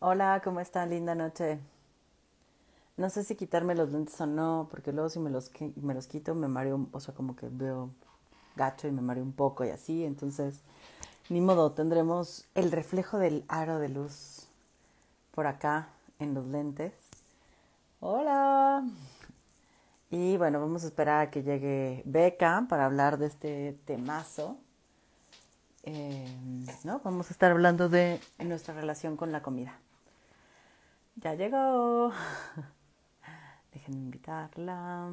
Hola, ¿cómo están? Linda noche. No sé si quitarme los lentes o no, porque luego si me los, me los quito me mareo, o sea, como que veo gacho y me mareo un poco y así, entonces, ni modo, tendremos el reflejo del aro de luz por acá en los lentes. Hola. Y bueno, vamos a esperar a que llegue Beca para hablar de este temazo. Eh, ¿no? Vamos a estar hablando de nuestra relación con la comida. Ya llegó. Déjenme invitarla.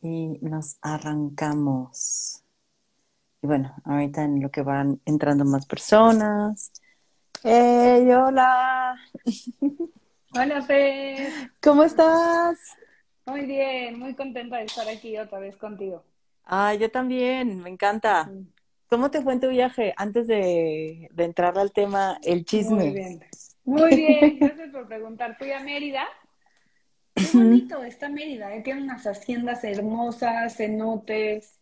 Y nos arrancamos. Y bueno, ahorita en lo que van entrando más personas. ¡Hey, hola! Hola, Fer. ¿Cómo estás? Muy bien, muy contenta de estar aquí otra vez contigo. Ah, yo también, me encanta. ¿Cómo te fue en tu viaje? Antes de, de entrar al tema, el Muy chisme. bien. Muy bien, gracias por preguntar. Fui a Mérida. Qué bonito está Mérida, ¿eh? Tiene unas haciendas hermosas, cenotes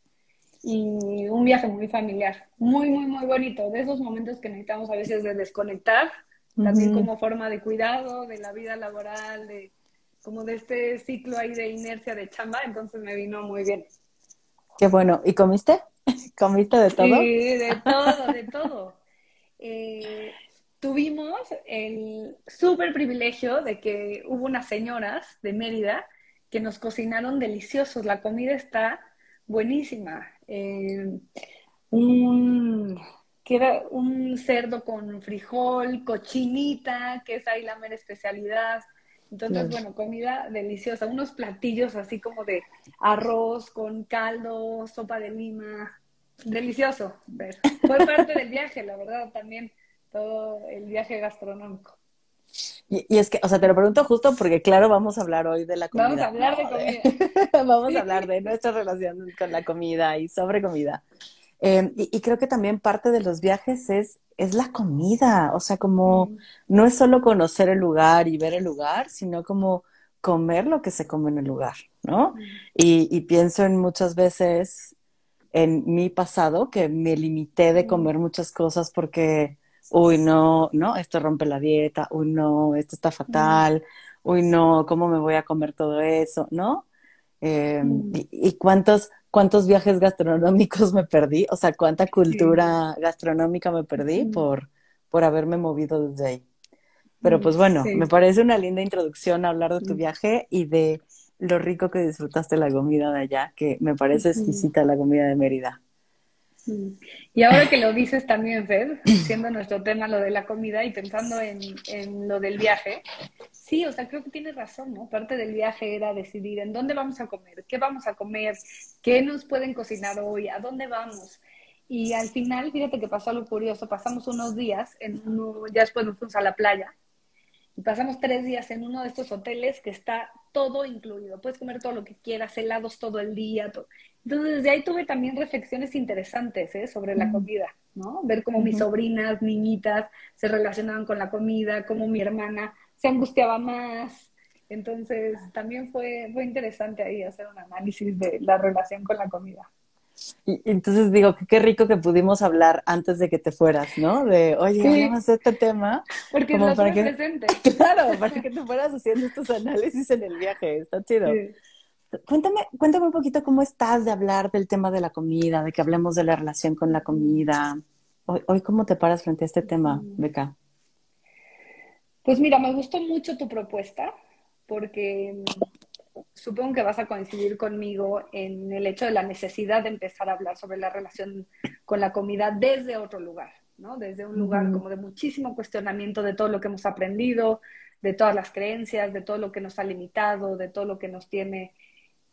y un viaje muy familiar. Muy, muy, muy bonito. De esos momentos que necesitamos a veces de desconectar, también como forma de cuidado de la vida laboral, de como de este ciclo ahí de inercia de chamba, entonces me vino muy bien. Qué bueno. ¿Y comiste? ¿Comiste de todo? Sí, de todo, de todo. Eh, tuvimos el súper privilegio de que hubo unas señoras de Mérida que nos cocinaron deliciosos. La comida está buenísima. Eh, un, que era un cerdo con frijol, cochinita, que es ahí la mera especialidad. Entonces, Claro. bueno, comida deliciosa. Unos platillos así como de arroz con caldo, sopa de lima. Delicioso. ver. Fue parte del viaje, la verdad, también todo el viaje gastronómico. Y, y es que, o sea, te lo pregunto justo porque, claro, vamos a hablar hoy de la Vamos a comida, hablar de comida. Vamos a hablar de nuestra relación con la comida y sobre comida. Eh, y, y creo que también parte de los viajes es, es la comida, o sea, como Mm, no es solo conocer el lugar y ver el lugar, sino como comer lo que se come en el lugar, ¿no? mm, Y, y pienso en muchas veces en mi pasado que me limité de mm, comer muchas cosas porque, uy, no, no, esto rompe la dieta, uy, no, esto está mm, fatal, uy, no, ¿cómo me voy a comer todo eso? ¿No? Eh, y, y cuántos, cuántos viajes gastronómicos me perdí, o sea, cuánta Sí. cultura gastronómica me perdí por, por haberme movido desde ahí. Pero pues bueno, me parece una linda introducción a hablar de tu Mm, viaje y de lo rico que disfrutaste la comida de allá, que me parece exquisita la comida de Mérida. Y ahora que lo dices también, Fed, siendo nuestro tema lo de la comida y pensando en, en lo del viaje, sí, o sea, creo que tienes razón, ¿no? Parte del viaje era decidir en dónde vamos a comer, qué vamos a comer, qué nos pueden cocinar hoy, a dónde vamos. Y al final, fíjate que pasó algo curioso, pasamos unos días, en uno, ya después nos fuimos a la playa, y pasamos tres días en uno de estos hoteles que está todo incluido. Puedes comer todo lo que quieras, helados todo el día. todo. Entonces, desde ahí tuve también reflexiones interesantes, ¿eh? sobre la comida, ¿no? Ver cómo mis sobrinas, niñitas, se relacionaban con la comida, cómo mi hermana se angustiaba más. Entonces, también fue, fue interesante ahí hacer un análisis de la relación con la comida. Y, entonces digo, que qué rico que pudimos hablar antes de que te fueras, ¿no? De, oye, Sí, hablamos de este tema, porque como para que, presente. claro, para que te fueras haciendo estos análisis en el viaje, está chido. Sí. Cuéntame, cuéntame un poquito cómo estás de hablar del tema de la comida, de que hablemos de la relación con la comida. Hoy, hoy ¿cómo te paras frente a este tema, Beca? Pues mira, me gustó mucho tu propuesta porque mm, supongo que vas a coincidir conmigo en el hecho de la necesidad de empezar a hablar sobre la relación con la comida desde otro lugar, ¿no? Desde un lugar como de muchísimo cuestionamiento de todo lo que hemos aprendido, de todas las creencias, de todo lo que nos ha limitado, de todo lo que nos tiene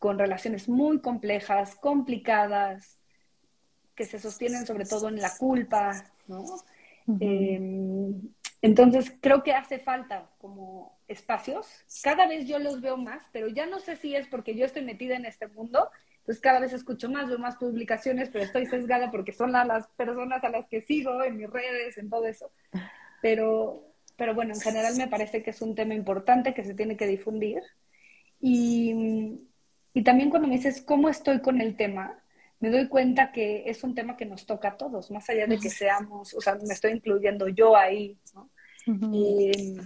con relaciones muy complejas, complicadas, que se sostienen sobre todo en la culpa, ¿no? ujú, Eh, entonces, creo que hace falta como espacios. Cada vez yo los veo más, pero ya no sé si es porque yo estoy metida en este mundo. Entonces, cada vez escucho más, veo más publicaciones, pero estoy sesgada porque son la- las personas a las que sigo en mis redes, en todo eso. Pero, pero bueno, en general me parece que es un tema importante que se tiene que difundir. Y, y también cuando me dices cómo estoy con el tema, me doy cuenta que es un tema que nos toca a todos, más allá de que seamos, o sea, me estoy incluyendo yo ahí, ¿no? y,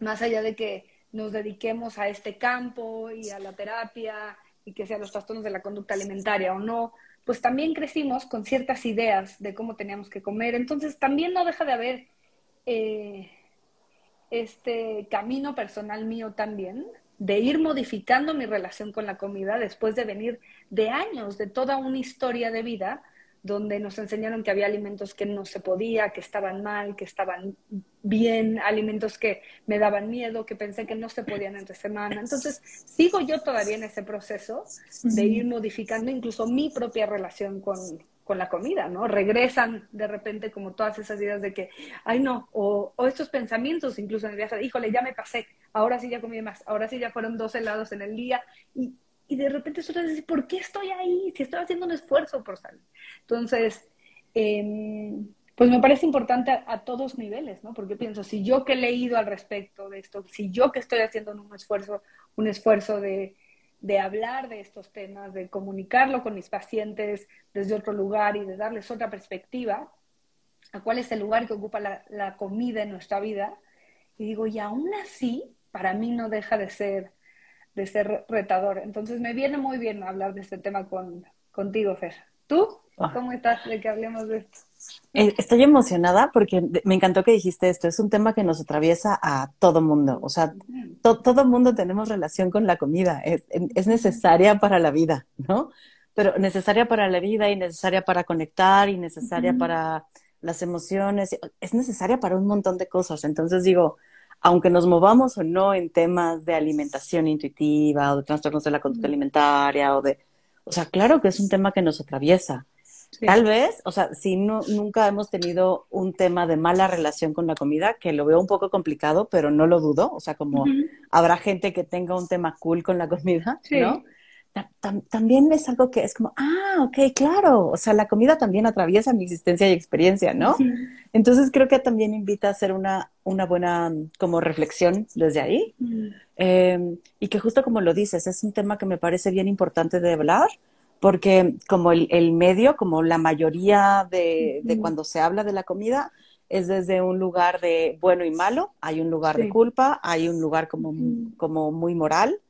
más allá de que nos dediquemos a este campo y a la terapia y que sean los trastornos de la conducta alimentaria o no, pues también crecimos con ciertas ideas de cómo teníamos que comer. Entonces también no deja de haber eh, este camino personal mío también de ir modificando mi relación con la comida después de venir de años, de toda una historia de vida donde nos enseñaron que había alimentos que no se podía, que estaban mal, que estaban bien, alimentos que me daban miedo, que pensé que no se podían entre semana. Entonces, sigo yo todavía en ese proceso de ir modificando incluso mi propia relación con, con la comida, ¿no? Regresan de repente como todas esas ideas de que, ay no, o, o, estos pensamientos incluso en el viaje, híjole, ya me pasé, ahora sí ya comí más, ahora sí ya fueron dos helados en el día, y, y de repente tú ¿por qué estoy ahí? Si estoy haciendo un esfuerzo por salir. Entonces, eh, pues me parece importante a, a, todos niveles, ¿no? Porque pienso, si yo que he leído al respecto de esto, si yo que estoy haciendo un esfuerzo, un esfuerzo de de hablar de estos temas, de comunicarlo con mis pacientes desde otro lugar y de darles otra perspectiva a cuál es el lugar que ocupa la, la comida en nuestra vida. Y digo, y aún así, para mí no deja de ser, de ser retador. Entonces me viene muy bien hablar de este tema con, contigo, Fer. ¿Tú? Ah. ¿Cómo estás de que hablemos de esto? Eh, estoy emocionada porque me encantó que dijiste esto. Es un tema que nos atraviesa a todo mundo. O sea, to, todo mundo tenemos relación con la comida. Es, es, necesaria para la vida, ¿no? Pero necesaria para la vida y necesaria para conectar y necesaria uh -huh. para las emociones. Es necesaria para un montón de cosas. Entonces digo, aunque nos movamos o no en temas de alimentación intuitiva o de trastornos de la conducta alimentaria o de... O sea, claro que es un tema que nos atraviesa Sí. Tal vez, o sea, si no, nunca hemos tenido un tema de mala relación con la comida, que lo veo un poco complicado, pero no lo dudo, o sea, como uh -huh. habrá gente que tenga un tema cool con la comida, sí. ¿no? Tam también es algo que es como, ah, ok, claro, o sea, la comida también atraviesa mi existencia y experiencia, ¿no? Sí. Entonces creo que también invita a hacer una, una buena como reflexión desde ahí. Mm. Eh, y que justo como lo dices, es un tema que me parece bien importante de hablar, porque como el, el medio, como la mayoría de, de, cuando se habla de la comida, es desde un lugar de bueno y malo, hay un lugar sí. de culpa, hay un lugar como, como muy moral.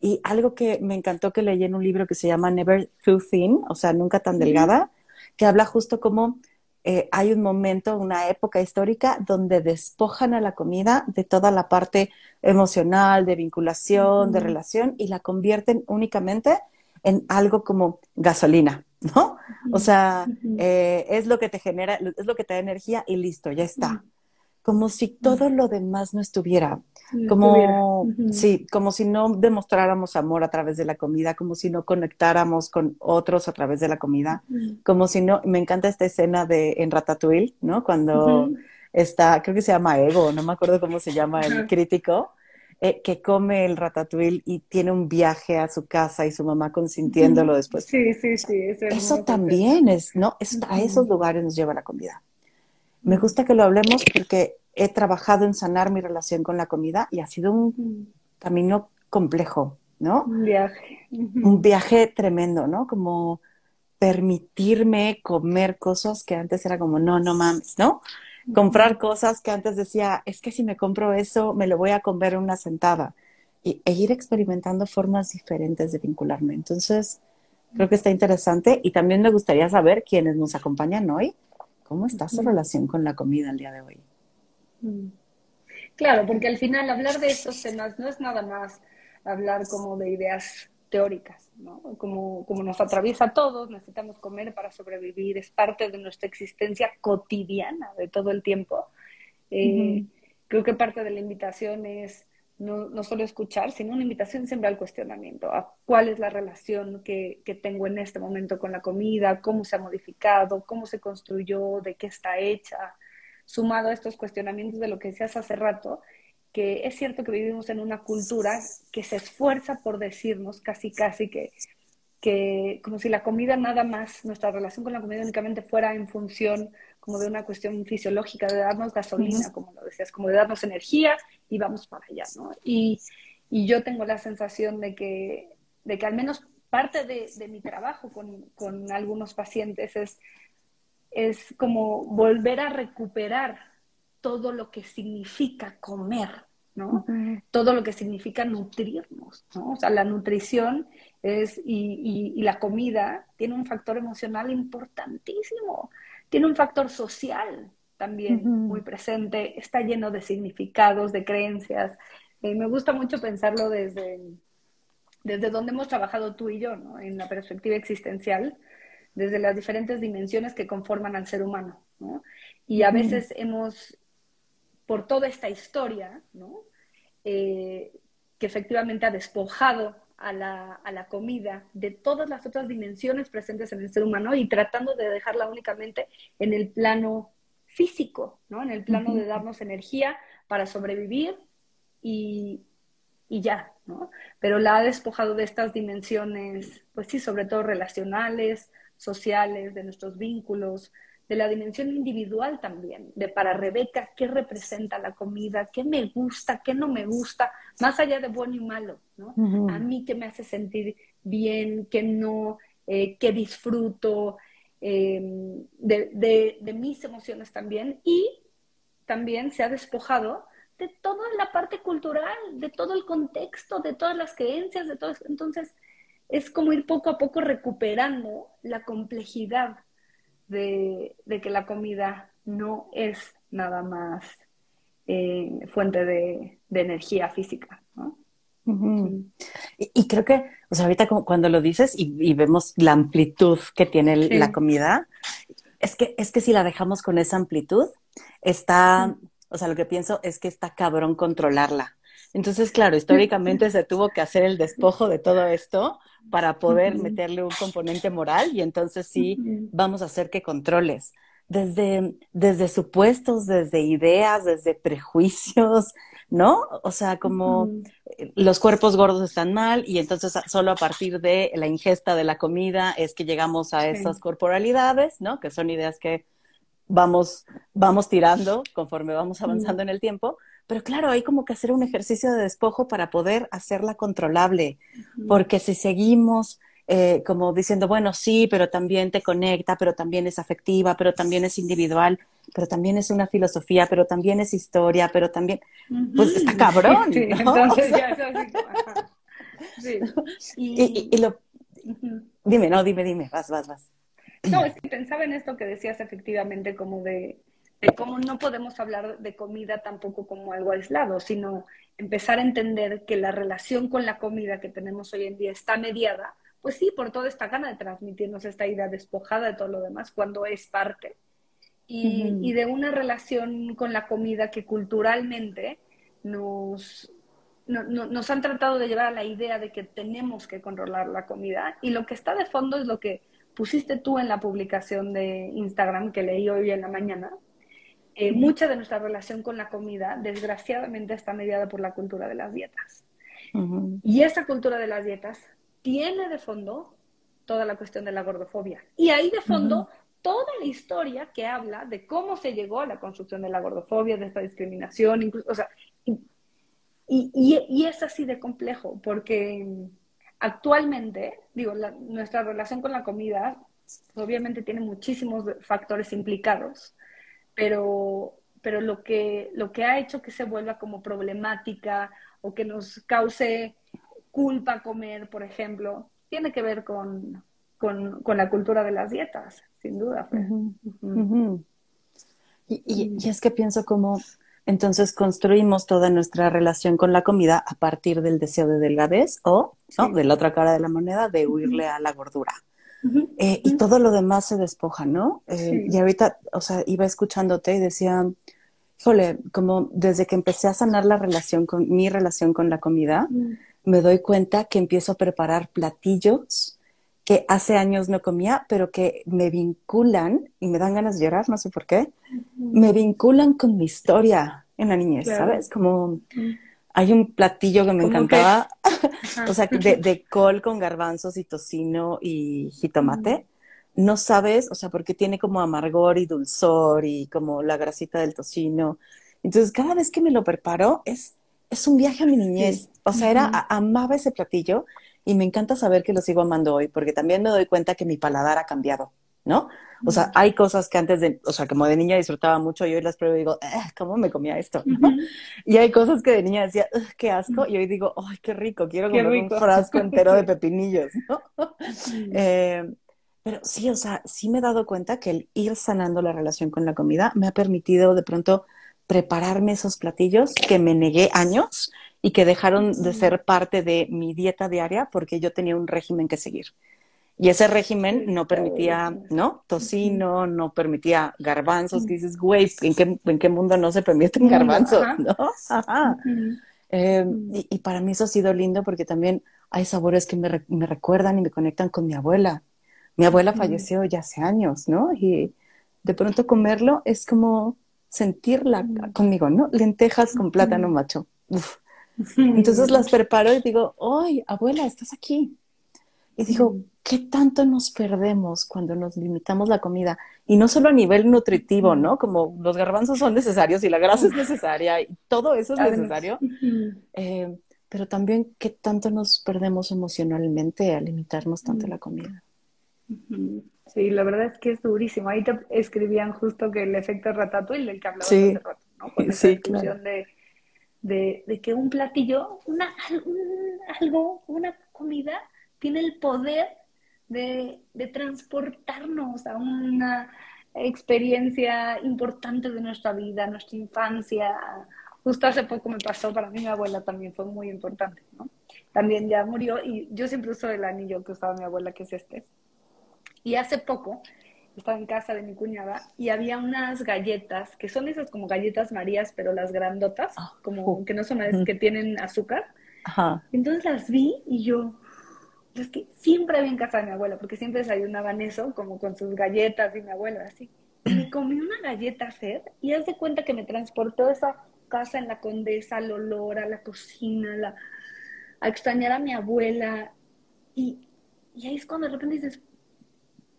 Y algo que me encantó que leí en un libro que se llama Never Too Thin, o sea, nunca tan delgada, que habla justo como eh, hay un momento, una época histórica donde despojan a la comida de toda la parte emocional, de vinculación, de relación, y la convierten únicamente en algo como gasolina, ¿no? O sea, eh, es lo que te genera, es lo que te da energía y listo, ya está. Como si todo lo demás no estuviera. Como, sí, como si no demostráramos amor a través de la comida, como si no conectáramos con otros a través de la comida, como si no, me encanta esta escena de en Ratatouille, ¿no? Cuando está, creo que se llama Ego, no me acuerdo cómo se llama el crítico, eh, que come el ratatouille y tiene un viaje a su casa y su mamá consintiéndolo después. Sí, sí, sí. Eso también es, ¿no? Es, a esos lugares nos lleva la comida. Me gusta que lo hablemos porque he trabajado en sanar mi relación con la comida y ha sido un camino complejo, ¿no? Un viaje. Un viaje tremendo, ¿no? Como permitirme comer cosas que antes era como, no, no mames, ¿no? Comprar cosas que antes decía, es que si me compro eso, me lo voy a comer una sentada. Y, e ir experimentando formas diferentes de vincularme. Entonces, creo que está interesante y también me gustaría saber quiénes nos acompañan hoy, cómo está su relación con la comida el día de hoy. Claro, porque al final hablar de estos temas no es nada más hablar como de ideas teóricas, ¿no? Como, como nos atraviesa a todos, necesitamos comer para sobrevivir, es parte de nuestra existencia cotidiana de todo el tiempo. Eh, uh -huh. Creo que parte de la invitación es no, no, solo escuchar, sino una invitación siempre al cuestionamiento, a cuál es la relación que, que, tengo en este momento con la comida, cómo se ha modificado, cómo se construyó, de qué está hecha, sumado a estos cuestionamientos de lo que decías hace rato, que es cierto que vivimos en una cultura que se esfuerza por decirnos casi casi que, que como si la comida nada más, nuestra relación con la comida únicamente fuera en función como de una cuestión fisiológica, de darnos gasolina, uh -huh. como lo decías, como de darnos energía y vamos para allá, ¿no? Y, y yo tengo la sensación de que, de que al menos parte de, mi trabajo con, algunos pacientes es, es como volver a recuperar todo lo que significa comer, ¿no? Todo lo que significa nutrirnos, ¿no? O sea, la nutrición es, y, y, la comida tiene un factor emocional importantísimo, tiene un factor social también muy presente, está lleno de significados, de creencias. Eh, me gusta mucho pensarlo desde, desde donde hemos trabajado tú y yo, ¿no? En la perspectiva existencial, desde las diferentes dimensiones que conforman al ser humano, ¿no? Y a veces hemos, por toda esta historia, ¿no? Eh, que efectivamente ha despojado a la, a la, comida de todas las otras dimensiones presentes en el ser humano y tratando de dejarla únicamente en el plano físico, ¿no? En el plano de darnos energía para sobrevivir y, y ya, ¿no? Pero la ha despojado de estas dimensiones, pues sí, sobre todo relacionales, sociales, de nuestros vínculos, de la dimensión individual también, de para Rebeca qué representa la comida, qué me gusta, qué no me gusta, más allá de bueno y malo, ¿no? A mí qué me hace sentir bien, qué no, eh, qué disfruto, em, de, de mis emociones también, y también se ha despojado de toda la parte cultural, de todo el contexto, de todas las creencias, de todo Entonces, es como ir poco a poco recuperando la complejidad de, que la comida no es nada más eh, fuente de, energía física. y, creo que, o sea, ahorita cuando lo dices y, vemos la amplitud que tiene la comida, es que, es que si la dejamos con esa amplitud, está, o sea, lo que pienso es que está cabrón controlarla. Entonces, claro, históricamente se tuvo que hacer el despojo de todo esto para poder meterle un componente moral y entonces sí vamos a hacer que controles. Desde, desde supuestos, desde ideas, desde prejuicios, ¿no? O sea, como los cuerpos gordos están mal y entonces solo a partir de la ingesta de la comida es que llegamos a esas corporalidades, ¿no? Que son ideas que vamos, vamos tirando conforme vamos avanzando en el tiempo. Pero claro, hay como que hacer un ejercicio de despojo para poder hacerla controlable, porque si seguimos eh, como diciendo, bueno, sí, pero también te conecta, pero también es afectiva, pero también es individual, pero también es una filosofía, pero también es historia, pero también, pues está cabrón. Sí, entonces ya es así. Sí. Y, y, lo... Dime, no, dime, dime, vas, vas, vas. No, es que pensaba en esto que decías efectivamente como de, de cómo no podemos hablar de comida tampoco como algo aislado, sino empezar a entender que la relación con la comida que tenemos hoy en día está mediada, pues sí, por toda esta gana de transmitirnos esta idea despojada de todo lo demás, cuando es parte, y, de una relación con la comida que culturalmente nos, nos han tratado de llevar a la idea de que tenemos que controlar la comida, y lo que está de fondo es lo que pusiste tú en la publicación de Instagram que leí hoy en la mañana, eh, mucha de nuestra relación con la comida, desgraciadamente, está mediada por la cultura de las dietas. Y esa cultura de las dietas tiene de fondo toda la cuestión de la gordofobia. Y ahí de fondo toda la historia que habla de cómo se llegó a la construcción de la gordofobia, de esta discriminación, incluso, o sea, y, y, es así de complejo, porque actualmente, digo, nuestra relación con la comida obviamente tiene muchísimos factores implicados pero, pero lo, que, lo que ha hecho que se vuelva como problemática o que nos cause culpa comer, por ejemplo, tiene que ver con, con, la cultura de las dietas, sin duda. Y, y, es que pienso como, entonces construimos toda nuestra relación con la comida a partir del deseo de delgadez o, de la otra cara de la moneda, de huirle a la gordura. Eh, y todo lo demás se despoja, ¿no? Eh, y ahorita, o sea, iba escuchándote y decía, híjole, como desde que empecé a sanar la relación con mi relación con la comida, me doy cuenta que empiezo a preparar platillos que hace años no comía, pero que me vinculan y me dan ganas de llorar, no sé por qué, me vinculan con mi historia en la niñez, ¿sabes? Como hay un platillo que me encantaba, o sea, de, col con garbanzos y tocino y jitomate. Mm. No sabes, o sea, porque tiene como amargor y dulzor y como la grasita del tocino. Entonces, cada vez que me lo preparo, es, es un viaje a mi niñez. O sea, era, amaba ese platillo y me encanta saber que lo sigo amando hoy, porque también me doy cuenta que mi paladar ha cambiado, ¿no? O sea, hay cosas que antes de, o sea, como de niña disfrutaba mucho y hoy las pruebo y digo, eh, ¿cómo me comía esto? Y hay cosas que de niña decía, qué asco, y hoy digo, ¡ay, qué rico! Quiero comer un frasco entero de pepinillos, ¿no? eh, pero sí, o sea, sí me he dado cuenta que el ir sanando la relación con la comida me ha permitido de pronto prepararme esos platillos que me negué años y que dejaron de ser parte de mi dieta diaria porque yo tenía un régimen que seguir. Y ese régimen no permitía, ¿no? Tocino, no permitía garbanzos, que dices, güey, ¿en qué, ¿en qué mundo no se permiten garbanzos? ¿No? Ajá. Em, y, para mí eso ha sido lindo porque también hay sabores que me, me recuerdan y me conectan con mi abuela. Mi abuela falleció ya hace años, ¿no? Y de pronto comerlo es como sentirla conmigo, ¿no? Lentejas con plátano macho. Uf. Entonces las preparo y digo, ¡ay, abuela, estás aquí! Y digo, ¿qué tanto nos perdemos cuando nos limitamos la comida? Y no solo a nivel nutritivo, ¿no? Como los garbanzos son necesarios y la grasa es necesaria y todo eso es necesario. Eh, pero también, ¿qué tanto nos perdemos emocionalmente al limitarnos tanto la comida? Sí, la verdad es que es durísimo. Ahí te escribían justo que el efecto ratatouille del que hablabas hace rato, ¿no? Con esa sí, de de, que un platillo, una, algo, una comida, tiene el poder de, transportarnos a una experiencia importante de nuestra vida, nuestra infancia. Justo hace poco me pasó, para mí mi abuela también fue muy importante, ¿no? También ya murió y yo siempre uso el anillo que usaba mi abuela, que es este. Y hace poco estaba en casa de mi cuñada y había unas galletas, que son esas como galletas marías, pero las grandotas, ah, como que no son las que tienen azúcar. Entonces las vi y yo, es que siempre había en casa de mi abuela, porque siempre desayunaban eso, como con sus galletas y mi abuela, así. Y me comí una galleta Fed y haz de cuenta que me transportó a esa casa en la Condesa, al olor, a la cocina, la, a extrañar a mi abuela. Y, y ahí es cuando de repente dices,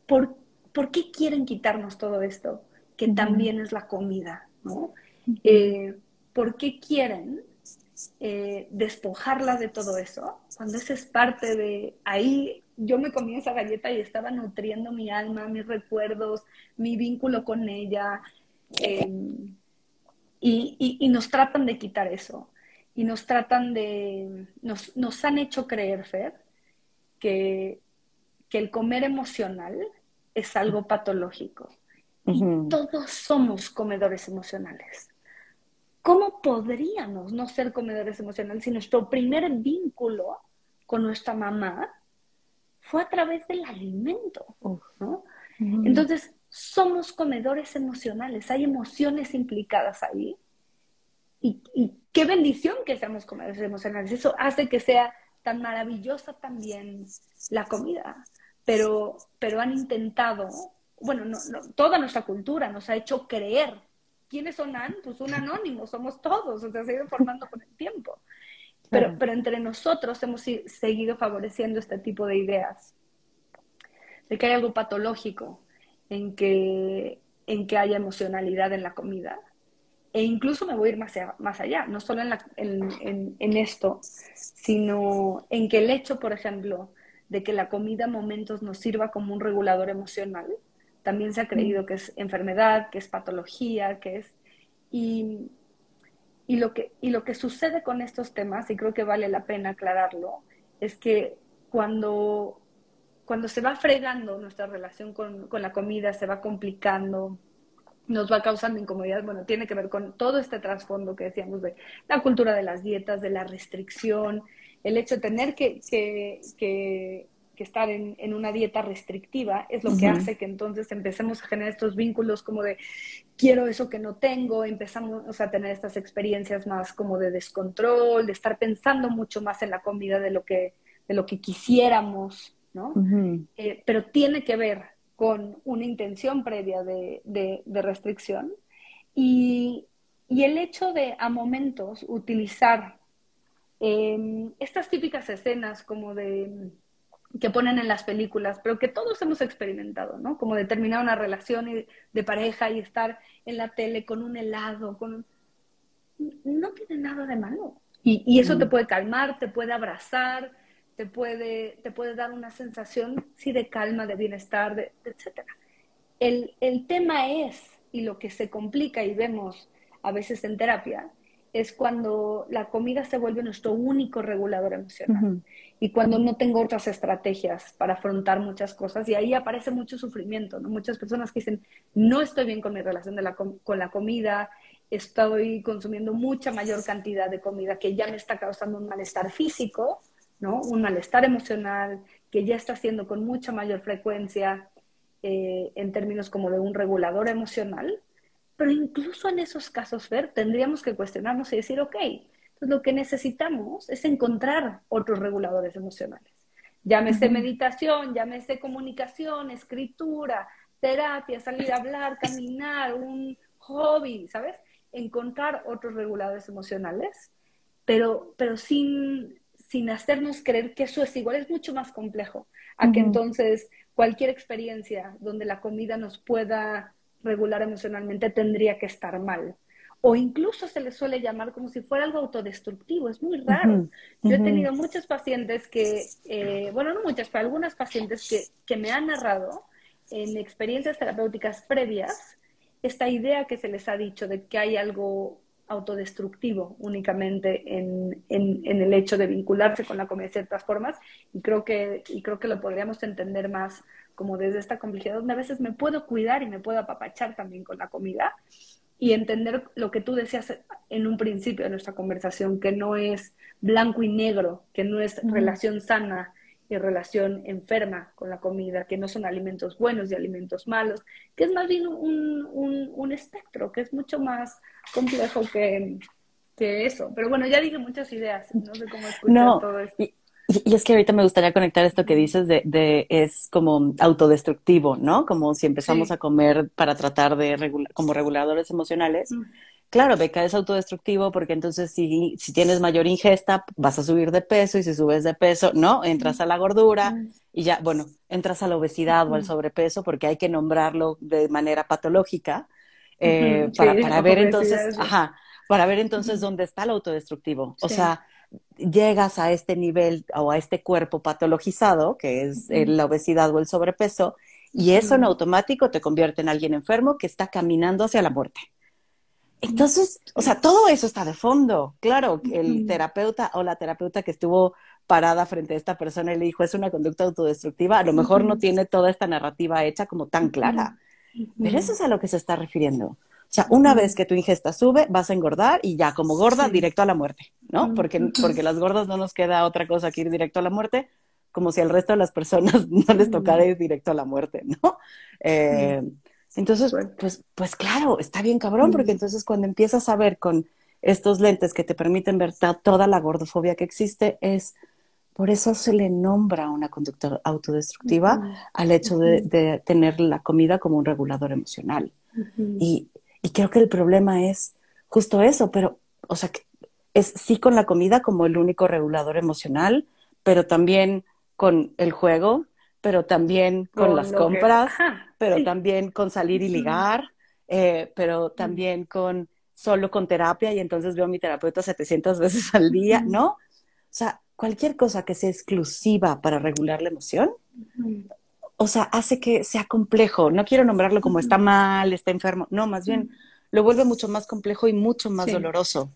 ¿por? ¿por qué quieren quitarnos todo esto? Que también es la comida, ¿no? Eh, ¿Por qué quieren eh, despojarla de todo eso? Cuando eso es parte de ahí, yo me comí esa galleta y estaba nutriendo mi alma, mis recuerdos, mi vínculo con ella. Em, y, nos tratan de quitar eso. Y nos tratan de, nos, nos han hecho creer, Fer, que, que el comer emocional es algo patológico. Y todos somos comedores emocionales. ¿Cómo podríamos no ser comedores emocionales si nuestro primer vínculo con nuestra mamá fue a través del alimento? Entonces, somos comedores emocionales, hay emociones implicadas ahí. Y, y, qué bendición que seamos comedores emocionales. Eso hace que sea tan maravillosa también la comida pero, pero han intentado, bueno, no, toda nuestra cultura nos ha hecho creer. ¿Quiénes son AN? Pues un anónimo, somos todos, o sea, se ha ido formando con el tiempo. Pero, pero entre nosotros hemos seguido favoreciendo este tipo de ideas, de que hay algo patológico en que, en que haya emocionalidad en la comida. E incluso me voy a ir más allá, más allá no solo en, en, en esto, sino en que el hecho, por ejemplo, de que la comida momentos nos sirva como un regulador emocional. También se ha creído que es enfermedad, que es patología, que es... Y, y, lo que, y lo que sucede con estos temas, y creo que vale la pena aclararlo, es que cuando, cuando se va fregando nuestra relación con, con la comida, se va complicando, nos va causando incomodidad, bueno, tiene que ver con todo este trasfondo que decíamos de la cultura de las dietas, de la restricción, el hecho de tener que, estar en, una dieta restrictiva es lo que hace que entonces empecemos a generar estos vínculos como de quiero eso que no tengo, empezamos a tener estas experiencias más como de descontrol, de estar pensando mucho más en la comida de lo que, de lo que quisiéramos, ¿no? Eh, pero tiene que ver con una intención previa de, restricción y, y el hecho de a momentos utilizar Em, estas típicas escenas como de que ponen en las películas, pero que todos hemos experimentado, ¿no? Como de terminar una relación de pareja y estar en la tele con un helado, con no tiene nada de malo. Y, eso te puede calmar, te puede abrazar, te puede, te puede dar una sensación, sí, de calma, de bienestar, de, etc. El, el tema es, y lo que se complica y vemos a veces en terapia, es cuando la comida se vuelve nuestro único regulador emocional y cuando no tengo otras estrategias para afrontar muchas cosas y ahí aparece mucho sufrimiento, ¿no? Muchas personas que dicen, no estoy bien con mi relación de la con la comida, estoy consumiendo mucha mayor cantidad de comida que ya me está causando un malestar físico, ¿no? Un malestar emocional que ya está haciendo con mucha mayor frecuencia eh, en términos como de un regulador emocional pero incluso en esos casos, Fer, tendríamos que cuestionarnos y decir, ok, entonces lo que necesitamos es encontrar otros reguladores emocionales. Llámese meditación, llámese comunicación, escritura, terapia, salir a hablar, caminar, un hobby, ¿sabes? Encontrar otros reguladores emocionales, pero, pero sin, sin hacernos creer que eso es igual, es mucho más complejo, a que entonces cualquier experiencia donde la comida nos pueda regular emocionalmente tendría que estar mal. O incluso se le suele llamar como si fuera algo autodestructivo, es muy raro. Yo he tenido muchos pacientes que, eh, bueno, no muchas, pero algunas pacientes que, que me han narrado en experiencias terapéuticas previas esta idea que se les ha dicho de que hay algo autodestructivo únicamente en, en, en, el hecho de vincularse con la comida de ciertas formas y creo que, y creo que lo podríamos entender más como desde esta complejidad donde a veces me puedo cuidar y me puedo apapachar también con la comida y entender lo que tú decías en un principio de nuestra conversación, que no es blanco y negro, que no es relación sana y relación enferma con la comida, que no son alimentos buenos y alimentos malos, que es más bien un, un, espectro, que es mucho más complejo que, que, eso. Pero bueno, ya dije muchas ideas, no sé cómo escuchar todo esto. Y, es que ahorita me gustaría conectar esto que dices de, de es como autodestructivo, ¿no? Como si empezamos a comer para tratar de regular, como reguladores emocionales. Mm. Claro, beca es autodestructivo porque entonces si, si tienes mayor ingesta vas a subir de peso y si subes de peso, ¿no? Entras mm. a la gordura mm. y ya, bueno, entras a la obesidad o al sobrepeso porque hay que nombrarlo de manera patológica eh, para, para ver entonces, ajá, para ver entonces dónde está el autodestructivo. O sea, llegas a este nivel o a este cuerpo patologizado, que es la obesidad o el sobrepeso, y eso en automático te convierte en alguien enfermo que está caminando hacia la muerte. Entonces, o sea, todo eso está de fondo. Claro, el terapeuta o la terapeuta que estuvo parada frente a esta persona y le dijo, es una conducta autodestructiva, a lo mejor no tiene toda esta narrativa hecha como tan clara. Pero eso es a lo que se está refiriendo. O sea, una vez que tu ingesta sube, vas a engordar y ya como gorda, directo a la muerte, ¿no? Porque, porque las gordas no nos queda otra cosa que ir directo a la muerte, como si al resto de las personas no les tocara ir directo a la muerte, ¿no? Eh, entonces, pues, pues claro, está bien cabrón, porque entonces cuando empiezas a ver con estos lentes que te permiten ver toda la gordofobia que existe, es por eso se le nombra una conducta autodestructiva al hecho de, de, tener la comida como un regulador emocional. Y y creo que el problema es justo eso, pero, o sea, es sí con la comida como el único regulador emocional, pero también con el juego, pero también con, las compras, pero también con salir y ligar, eh, pero también con solo con terapia y entonces veo a mi terapeuta 700 veces al día, ¿no? O sea, cualquier cosa que sea exclusiva para regular la emoción, o sea, hace que sea complejo. No quiero nombrarlo como está mal, está enfermo. No, más bien lo vuelve mucho más complejo y mucho más doloroso.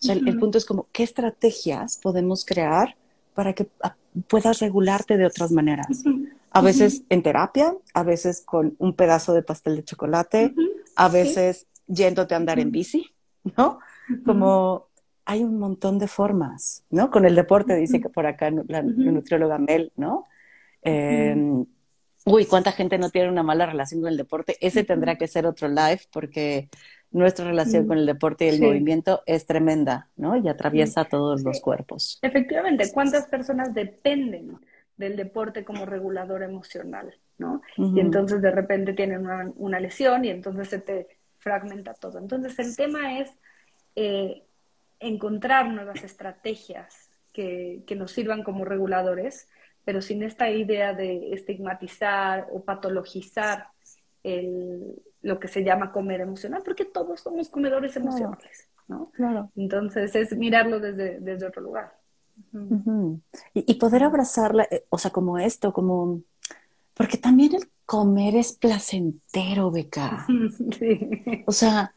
O sea, el, punto es como, ¿qué estrategias podemos crear para que ah, puedas regularte de otras maneras? A veces en terapia, a veces con un pedazo de pastel de chocolate, a veces yéndote a andar en bici, ¿no? Como hay un montón de formas, ¿no? Con el deporte, dice que por acá la, nutrióloga Mel, ¿no? Eh, uy, ¿cuánta gente no tiene una mala relación con el deporte? Ese tendrá que ser otro live porque nuestra relación con el deporte y el movimiento es tremenda, ¿no? Y atraviesa todos los cuerpos. Efectivamente, ¿cuántas personas dependen del deporte como regulador emocional, ¿no? Y entonces de repente tienen una, lesión y entonces se te fragmenta todo. Entonces el tema es eh, encontrar nuevas estrategias que, que nos sirvan como reguladores pero sin esta idea de estigmatizar o patologizar lo que se llama comer emocional, porque todos somos comedores emocionales, ¿no? Claro. Entonces es mirarlo desde, desde otro lugar. y, poder abrazarla, eh, o sea, como esto, como... Porque también el comer es placentero, Beca. O sea,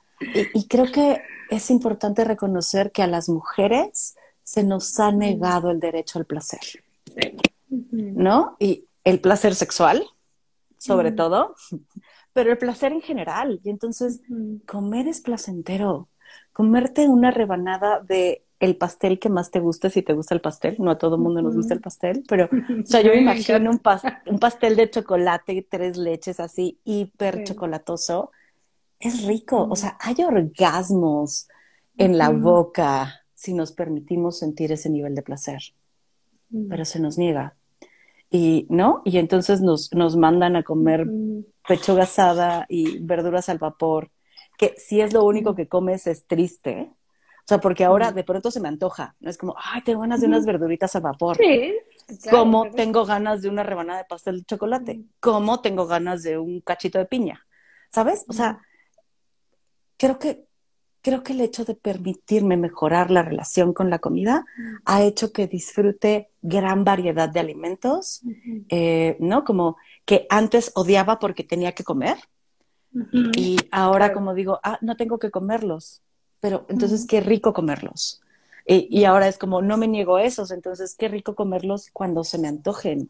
y, creo que es importante reconocer que a las mujeres se nos ha negado el derecho al placer. ¿No? Y el placer sexual, sobre todo, pero el placer en general. Y entonces, comer es placentero. Comerte una rebanada de el pastel que más te guste, si te gusta el pastel. No a todo el mundo nos gusta el pastel, pero, o sea, yo me imagino un, un pastel de chocolate tres leches así, hiper chocolatoso. Es rico, o sea, hay orgasmos en la boca si nos permitimos sentir ese nivel de placer, pero se nos niega. Y, ¿no? Y entonces nos, nos mandan a comer pechuga asada y verduras al vapor, que si es lo único que comes es triste, o sea, porque ahora de pronto se me antoja. No es como, ay, tengo ganas de unas verduritas a vapor. Sí. como tengo ganas de una rebanada de pastel de chocolate. Como tengo ganas de un cachito de piña. ¿Sabes? O sea, creo que creo que el hecho de permitirme mejorar la relación con la comida ha hecho que disfrute gran variedad de alimentos, eh, ¿no? Como que antes odiaba porque tenía que comer y ahora como digo, ah, no tengo que comerlos pero entonces qué rico comerlos. Y, ahora es como, no me niego a esos, entonces qué rico comerlos cuando se me antojen.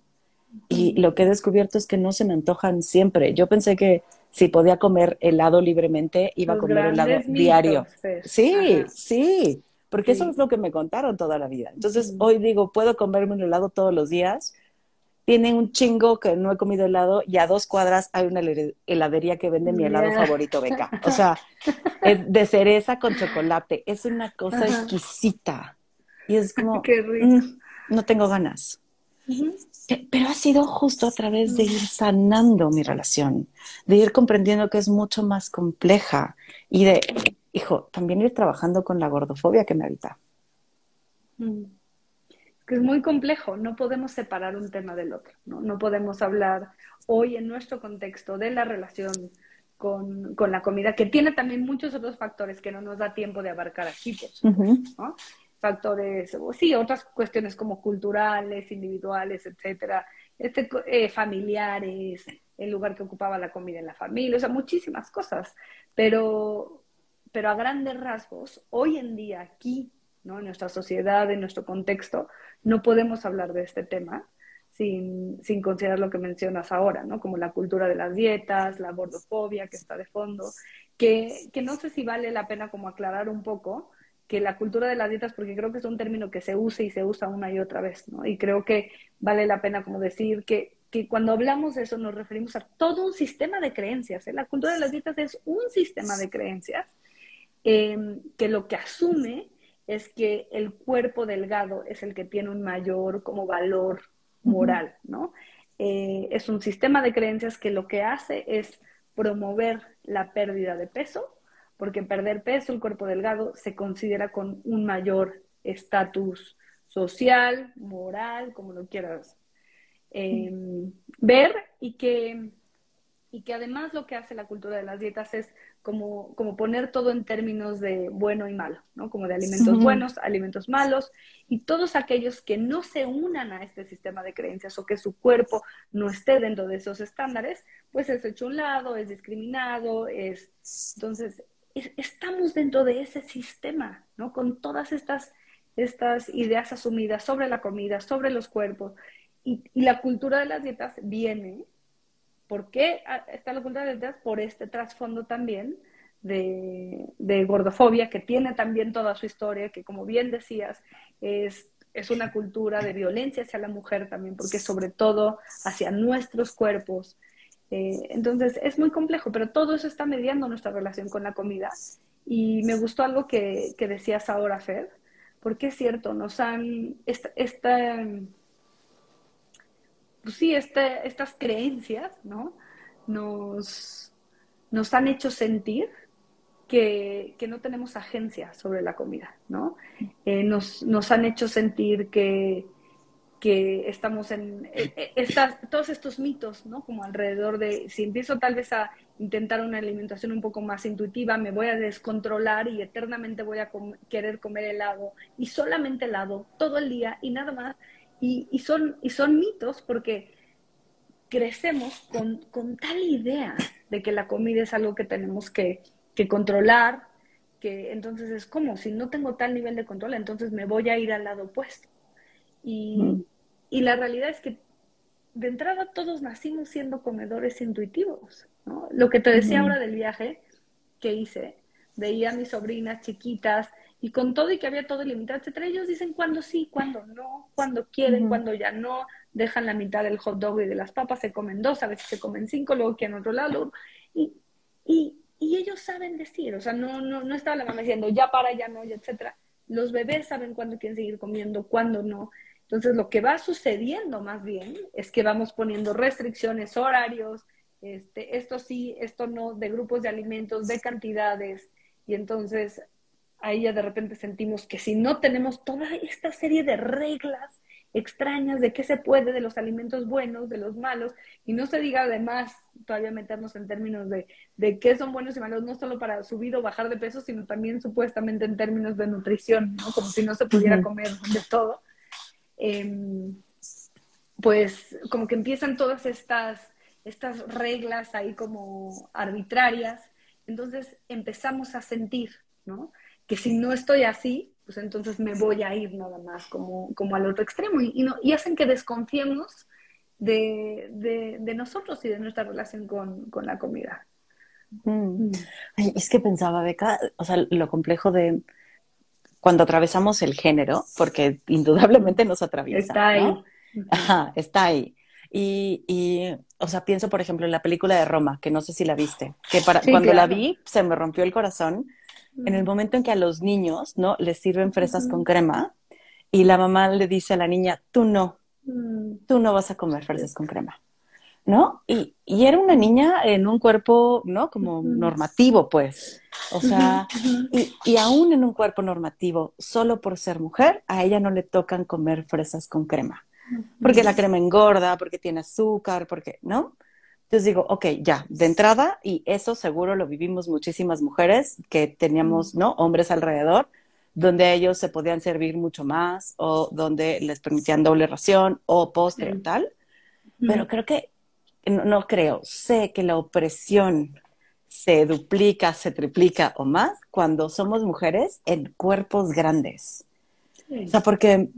Y lo que he descubierto es que no se me antojan siempre. Yo pensé que si podía comer helado libremente, iba a comer helado diario. Sí, sí, porque eso es lo que me contaron toda la vida. Entonces hoy digo, puedo comerme un helado todos los días tiene un chingo que no he comido helado y a dos cuadras hay una heladería que vende mi helado favorito, Beca. O sea, es de cereza con chocolate. Es una cosa exquisita. Y es como, mm, no tengo ganas. Pero ha sido justo a través de ir sanando mi relación, de ir comprendiendo que es mucho más compleja y de, hijo, también ir trabajando con la gordofobia que me habita. Mm que es muy complejo, no podemos separar un tema del otro, ¿no? No podemos hablar hoy en nuestro contexto de la relación con, con, la comida, que tiene también muchos otros factores que no nos da tiempo de abarcar aquí, ¿no? Factores, sí, otras cuestiones como culturales, individuales, etcétera, este, eh, familiares, el lugar que ocupaba la comida en la familia, o sea, muchísimas cosas, pero, pero a grandes rasgos, hoy en día aquí ¿no? En nuestra sociedad, en nuestro contexto, no podemos hablar de este tema sin, sin, considerar lo que mencionas ahora, ¿no? Como la cultura de las dietas, la gordofobia que está de fondo, que, que no sé si vale la pena como aclarar un poco que la cultura de las dietas, porque creo que es un término que se usa y se usa una y otra vez, ¿no? Y creo que vale la pena como decir que, que cuando hablamos de eso nos referimos a todo un sistema de creencias. ¿eh? La cultura de las dietas es un sistema de creencias eh, que lo que asume es que el cuerpo delgado es el que tiene un mayor como valor moral, ¿no? Eh, es un sistema de creencias que lo que hace es promover la pérdida de peso, porque perder peso, el cuerpo delgado, se considera con un mayor estatus social, moral, como lo quieras em, ver, y que, y que además lo que hace la cultura de las dietas es como, como poner todo en términos de bueno y malo, ¿no? Como de alimentos buenos, alimentos malos, y todos aquellos que no se unan a este sistema de creencias o que su cuerpo no esté dentro de esos estándares, pues es hecho un lado, es discriminado, es... Entonces, estamos dentro de ese sistema, ¿no? Con todas estas, estas ideas asumidas sobre la comida, sobre los cuerpos, y, la cultura de las dietas viene ¿Por qué está la cultura detrás? Por este trasfondo también de, gordofobia, que tiene también toda su historia, que como bien decías, es, es una cultura de violencia hacia la mujer también, porque sobre todo hacia nuestros cuerpos. Eh, entonces es muy complejo, pero todo eso está mediando nuestra relación con la comida. Y me gustó algo que, que decías ahora, Fer, porque es cierto, nos han, esta, esta pues sí, estas creencias, ¿no? Nos, nos han hecho sentir que, no tenemos agencia sobre la comida, ¿no? Eh, nos, nos, han hecho sentir que, que estamos en eh, eh, todos estos mitos, ¿no? Como alrededor de, si empiezo tal vez a intentar una alimentación un poco más intuitiva, me voy a descontrolar y eternamente voy a querer comer helado y solamente helado todo el día y nada más. Y, y son, y son mitos porque crecemos con, con, tal idea de que la comida es algo que tenemos que, que controlar, que entonces es como, si no tengo tal nivel de control, entonces me voy a ir al lado opuesto. Y, y la realidad es que de entrada todos nacimos siendo comedores intuitivos. ¿no? Lo que te decía ahora del viaje que hice, veía a mis sobrinas chiquitas y con todo y que había todo ilimitado, etcétera, ellos dicen cuándo sí, cuándo no, cuándo quieren, cuándo ya no, dejan la mitad del hot dog y de las papas, se comen dos, a veces se comen cinco, luego quieren otro lado. Y, y, y ellos saben decir, o sea, no, no, no estaba la mamá diciendo ya para, ya no, ya, etcétera. Los bebés saben cuándo quieren seguir comiendo, cuándo no. Entonces, lo que va sucediendo más bien es que vamos poniendo restricciones, horarios, este, esto sí, esto no, de grupos de alimentos, de cantidades, y entonces ahí ya de repente sentimos que si no tenemos toda esta serie de reglas extrañas de qué se puede, de los alimentos buenos, de los malos, y no se diga además todavía meternos en términos de, de qué son buenos y malos, no solo para subir o bajar de peso, sino también supuestamente en términos de nutrición, ¿no? como si no se pudiera comer de todo. Em, pues como que empiezan todas estas, estas reglas ahí como arbitrarias, entonces empezamos a sentir, ¿no? Que si no estoy así, pues entonces me voy a ir nada más como, como al otro extremo y, no, y hacen que desconfiemos de, de, nosotros y de nuestra relación con, con la comida. Mm. Mm. es que pensaba, Beca, o sea, lo complejo de, cuando atravesamos el género, porque indudablemente nos atraviesa. Está ahí. Ajá, está ahí. Y, y, o sea, pienso, por ejemplo, en la película de Roma, que no sé si la viste, que para, cuando la vi se me rompió el corazón en el momento en que a los niños, ¿no? Les sirven fresas con crema y la mamá le dice a la niña, tú no, tú no vas a comer fresas con crema. ¿No? Y, y, era una niña en un cuerpo, ¿no? Como normativo, pues. O sea, y, y, aún en un cuerpo normativo, solo por ser mujer, a ella no le tocan comer fresas con crema. Porque la crema engorda, porque tiene azúcar, porque, ¿no? Entonces digo, ok, ya, de entrada, y eso seguro lo vivimos muchísimas mujeres que teníamos, ¿no? Hombres alrededor, donde ellos se podían servir mucho más o donde les permitían doble ración o postre o tal. Pero creo que no, creo, sé que la opresión se duplica, se triplica o más cuando somos mujeres en cuerpos grandes. O sea, porque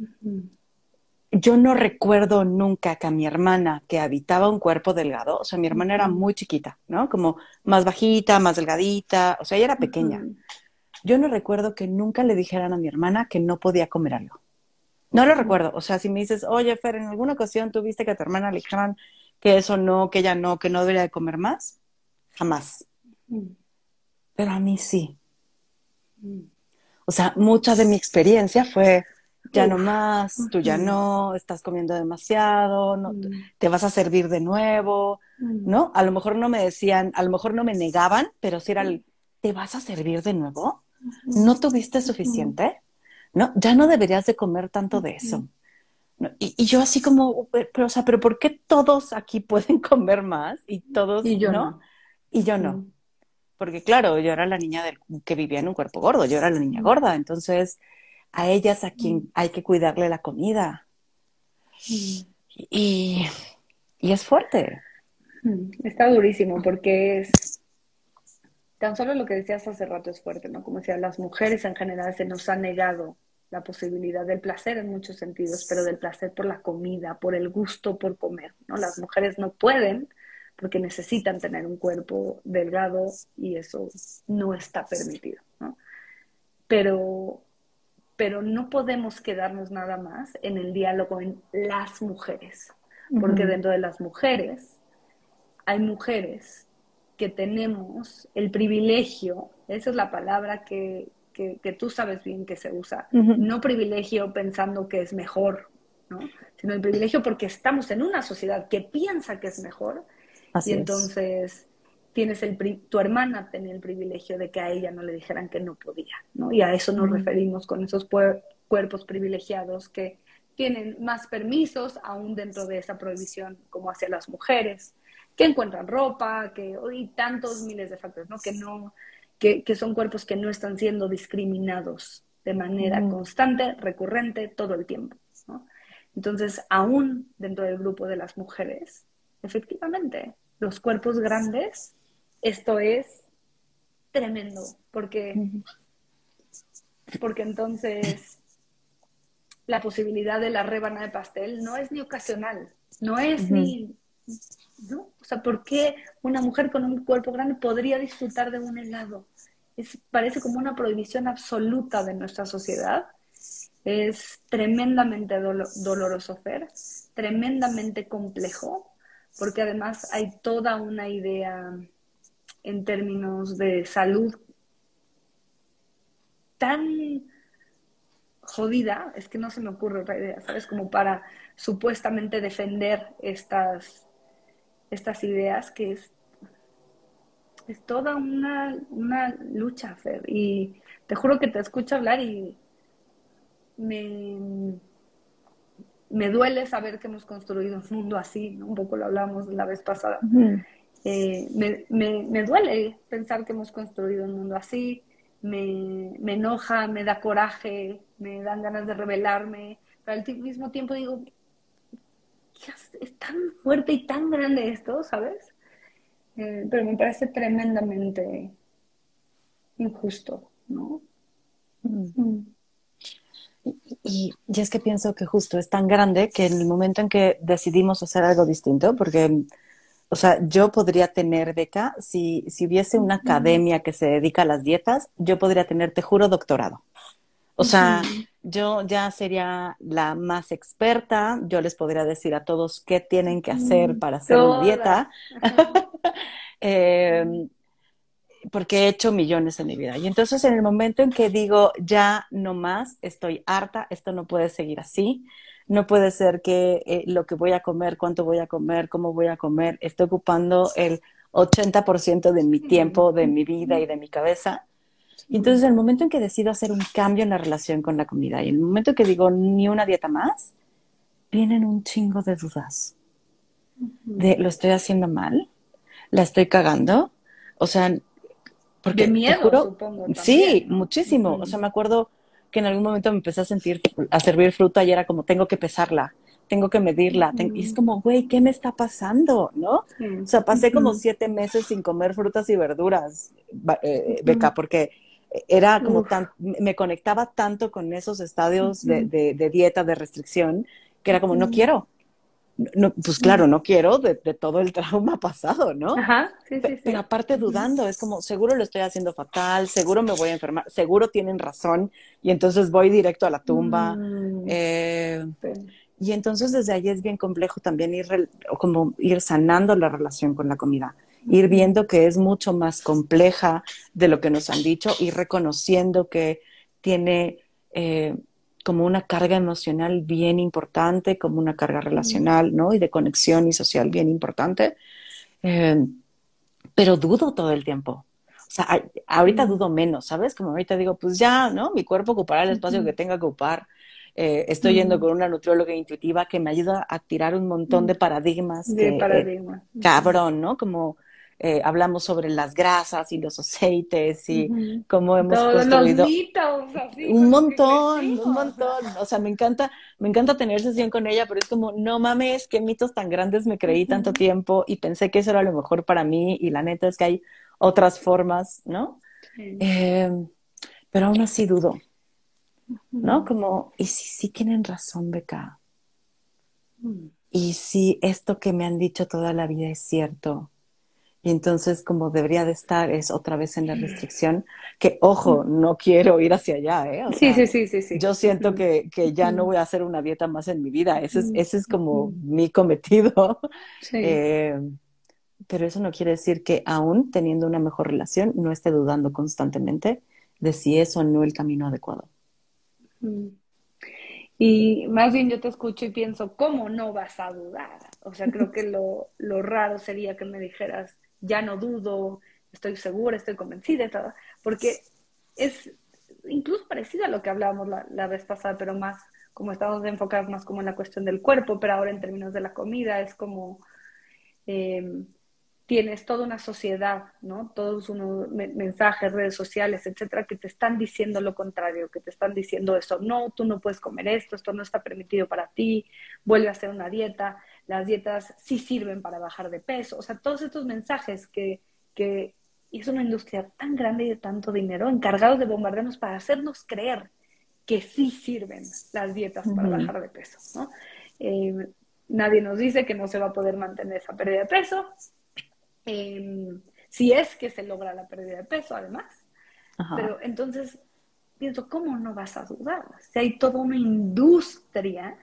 yo no recuerdo nunca que a mi hermana que habitaba un cuerpo delgado, o sea, mi hermana era muy chiquita, ¿no? Como más bajita, más delgadita, o sea, ella era pequeña. Yo no recuerdo que nunca le dijeran a mi hermana que no podía comer algo. No lo recuerdo. O sea, si me dices, oye, Fer, en alguna ocasión tuviste que a tu hermana le dijeran que eso no, que ella no, que no debería de comer más, jamás. Mm. Pero a mí sí. Mm. O sea, mucha de mi experiencia fue, ya no más, tú ya no, estás comiendo demasiado, no, mm. te vas a servir de nuevo, ¿no? A lo mejor no me decían, a lo mejor no me negaban, pero si era el, ¿te vas a servir de nuevo? ¿No tuviste suficiente? ¿No? Ya no deberías de comer tanto de eso. Y, yo así como, pero, o sea, pero ¿por qué todos aquí pueden comer más y todos y yo no? Y yo no. Porque claro, yo era la niña del, que vivía en un cuerpo gordo, yo era la niña gorda, entonces a ellas a quien hay que cuidarle la comida. Y, y es fuerte. Está durísimo porque es tan solo lo que decías hace rato es fuerte, ¿no? Como decía, las mujeres en general se nos ha negado la posibilidad del placer en muchos sentidos, pero del placer por la comida, por el gusto por comer. ¿no? Las mujeres no pueden porque necesitan tener un cuerpo delgado y eso no está permitido. ¿no? Pero, pero no podemos quedarnos nada más en el diálogo en las mujeres, porque dentro de las mujeres hay mujeres que tenemos el privilegio, esa es la palabra que, que, tú sabes bien que se usa. No privilegio pensando que es mejor, ¿no? sino el privilegio porque estamos en una sociedad que piensa que es mejor y entonces tienes el tu hermana tenía el privilegio de que a ella no le dijeran que no podía, ¿no? Y a eso nos referimos con esos cuerpos privilegiados que tienen más permisos aún dentro de esa prohibición como hacia las mujeres. que encuentran ropa, que y tantos miles de factores, ¿no? Que no, que, que son cuerpos que no están siendo discriminados de manera constante, recurrente, todo el tiempo. ¿no? Entonces, aún dentro del grupo de las mujeres, efectivamente, los cuerpos grandes, esto es tremendo, porque, porque entonces la posibilidad de la rebana de pastel no es ni ocasional, no es ni... ¿no? O sea, ¿por qué una mujer con un cuerpo grande podría disfrutar de un helado? Es, parece como una prohibición absoluta de nuestra sociedad. Es tremendamente doloroso, Fer, tremendamente complejo, porque además hay toda una idea en términos de salud tan jodida, es que no se me ocurre otra idea, ¿sabes? Como para supuestamente defender estas, estas ideas que es, es toda una, una lucha, Fer. Y te juro que te escucho hablar y me, me duele saber que hemos construido un mundo así, un poco lo hablamos la vez pasada. Eh, me, me, me, duele pensar que hemos construido un mundo así, me, me, enoja, me da coraje, me dan ganas de rebelarme, pero al mismo tiempo digo, es tan fuerte y tan grande esto, ¿sabes? Eh, pero me parece tremendamente injusto, ¿no? Mm. Mm. Y, y, es que pienso que justo es tan grande que en el momento en que decidimos hacer algo distinto, porque o sea, yo podría tener beca, si, si hubiese una academia que se dedica a las dietas, yo podría tener, te juro, doctorado. O sea, yo ya sería la más experta, yo les podría decir a todos qué tienen que hacer para hacer una dieta, em, porque he hecho millones en mi vida. Y entonces en el momento en que digo, ya no más, estoy harta, esto no puede seguir así, no puede ser que eh, lo que voy a comer, cuánto voy a comer, cómo voy a comer, esté ocupando el 80% de mi tiempo, de mi vida y de mi cabeza. Y entonces, el momento en que decido hacer un cambio en la relación con la comida y el momento en que digo ni una dieta más, vienen un chingo de dudas. De, ¿lo estoy haciendo mal? ¿La estoy cagando? O sea, porque... De miedo, supongo. sí, muchísimo. O sea, me acuerdo que en algún momento me empecé a sentir, a servir fruta y era como, tengo que pesarla, tengo que medirla. Y es como, güey, ¿qué me está pasando? ¿No? O sea, pasé como siete meses sin comer frutas y verduras, eh, Beca, porque era como tan, me conectaba tanto con esos estadios de, de, dieta, de restricción, que era como, no quiero, no, pues claro, no quiero de, todo el trauma pasado, ¿no? Ajá, sí, sí, sí. Pero aparte dudando, es como, seguro lo estoy haciendo fatal, seguro me voy a enfermar, seguro tienen razón, y entonces voy directo a la tumba. Mm. Eh, y entonces desde ahí es bien complejo también ir, como ir sanando la relación con la comida, ir viendo que es mucho más compleja de lo que nos han dicho, y reconociendo que tiene... Eh, como una carga emocional bien importante, como una carga relacional, ¿no? Y de conexión y social bien importante. Eh, pero dudo todo el tiempo. O sea, ahorita dudo menos, ¿sabes? Como ahorita digo, pues ya, ¿no? Mi cuerpo ocupará el espacio que tenga que ocupar. Eh, estoy yendo con una nutrióloga intuitiva que me ayuda a tirar un montón de paradigmas. De paradigmas. cabrón, ¿no? Como eh, hablamos sobre las grasas y los aceites y cómo hemos construido un montón, un montón. O sea, me encanta, me encanta tener sesión con ella, pero es como, no mames, qué mitos tan grandes me creí tanto tiempo y pensé que eso era lo mejor para mí y la neta es que hay otras formas, ¿no? Eh, pero aún así dudo, ¿no? Como, ¿y si sí tienen razón, Beca? Mm. ¿Y si esto que me han dicho toda la vida es cierto? Y entonces, como debería de estar, es otra vez en la restricción, que ojo, no quiero ir hacia allá, ¿eh? sí, sí, sí, sí, sí. Yo siento que, que, ya no voy a hacer una dieta más en mi vida, ese es, ese es como mi cometido. Sí. Eh, pero eso no quiere decir que aún teniendo una mejor relación, no esté dudando constantemente de si es o no el camino adecuado. Y más bien yo te escucho y pienso, ¿cómo no vas a dudar? O sea, creo que lo, lo raro sería que me dijeras, ya no dudo, estoy segura, estoy convencida, todo, porque es incluso parecido a lo que hablábamos la, vez pasada, pero más como estamos enfocados más como en la cuestión del cuerpo, pero ahora en términos de la comida es como, em, tienes toda una sociedad, ¿no? Todos unos mensajes, redes sociales, etcétera, que te están diciendo lo contrario, que te están diciendo eso, no, tú no puedes comer esto, esto no está permitido para ti, vuelve a hacer una dieta, las dietas sí sirven para bajar de peso, o sea, todos estos mensajes que, que es una industria tan grande y de tanto dinero, encargados de bombardearnos para hacernos creer que sí sirven las dietas para bajar de peso, ¿no? Eh, nadie nos dice que no se va a poder mantener esa pérdida de peso, Em, si es que se logra la pérdida de peso, además. Pero entonces pienso, ¿cómo no vas a dudar? Si hay toda una industria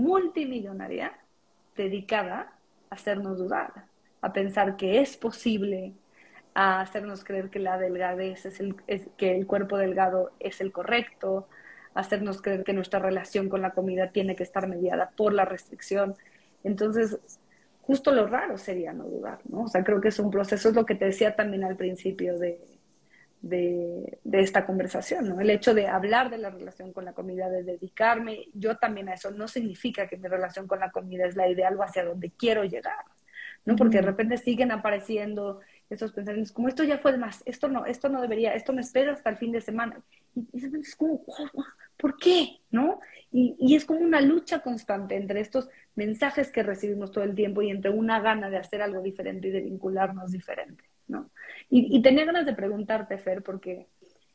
multimillonaria dedicada a hacernos dudar, a pensar que es posible, a hacernos creer que la delgadez es el, que el cuerpo delgado es el correcto, a hacernos creer que nuestra relación con la comida tiene que estar mediada por la restricción. Entonces, justo lo raro sería no dudar, ¿no? O sea, creo que es un proceso, es lo que te decía también al principio de, de, esta conversación, ¿no? El hecho de hablar de la relación con la comida, de dedicarme yo también a eso, no significa que mi relación con la comida es la ideal o hacia donde quiero llegar, ¿no? Porque de repente siguen apareciendo esos pensamientos, como esto ya fue más, esto no, esto no debería, esto me espera hasta el fin de semana. Y, es como, ¿por qué? ¿No? Y, y, es como una lucha constante entre estos mensajes que recibimos todo el tiempo y entre una gana de hacer algo diferente y de vincularnos diferente, ¿no? Y, y tenía ganas de preguntarte, Fer, porque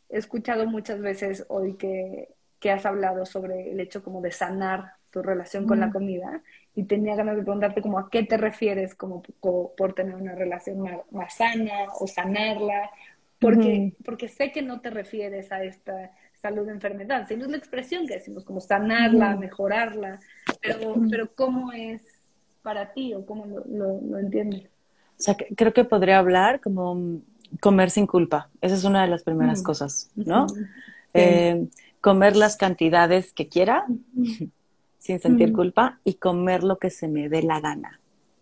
he escuchado muchas veces hoy que, que has hablado sobre el hecho como de sanar tu relación con la comida y tenía ganas de preguntarte como a qué te refieres como, por tener una relación más, sana o sanarla, porque, porque sé que no te refieres a esta salud enfermedad, sino es la expresión que decimos como sanarla, mejorarla, pero, pero ¿cómo es para ti o cómo lo, lo, entiendes? O sea, creo que podría hablar como comer sin culpa. Esa es una de las primeras cosas, ¿no? Eh, comer las cantidades que quiera, sin sentir culpa y comer lo que se me dé la gana,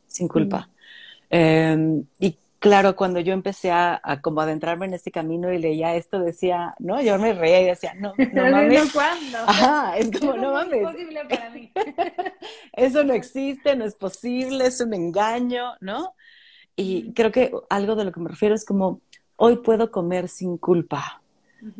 sin culpa. Em, y claro, cuando yo empecé a, como adentrarme en este camino y leía esto, decía, no, yo me reía y decía, no, no mames. ¿Cuándo? Ajá, es como, no, mames. Es posible para mí. Eso no existe, no es posible, es un engaño, ¿no? Y creo que algo de lo que me refiero es como, hoy puedo comer sin culpa.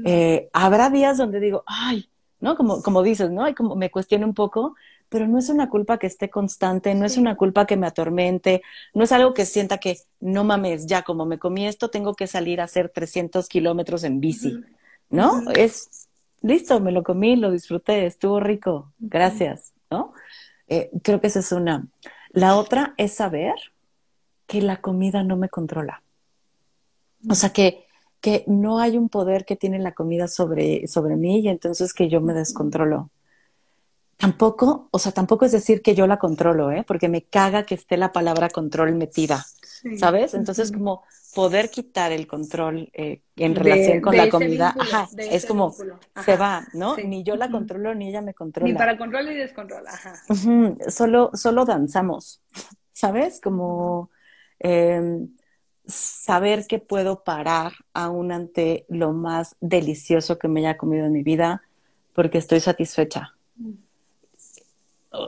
Eh, habrá días donde digo, ay, ¿no? Como, como dices, ¿no? Y como me cuestione un poco, pero no es una culpa que esté constante, no es una culpa que me atormente, no es algo que sienta que, no mames, ya como me comí esto, tengo que salir a hacer 300 kilómetros en bici, ¿no? Es, listo, me lo comí, lo disfruté, estuvo rico, gracias, ¿no? Eh, creo que esa es una. La otra es saber que la comida no me controla. O sea, que que no hay un poder que tiene la comida sobre, sobre mí y entonces que yo me descontrolo. Tampoco, o sea, tampoco es decir que yo la controlo, ¿eh? Porque me caga que esté la palabra control metida, ¿sabes? Entonces, como poder quitar el control eh, en relación con la comida, ajá, es como se va, ¿no? Ni yo la controlo ni ella me controla. Ni para control ni descontrol, ajá. Solo, solo danzamos, ¿sabes? Como em, saber que puedo parar aún ante lo más delicioso que me haya comido en mi vida porque estoy satisfecha.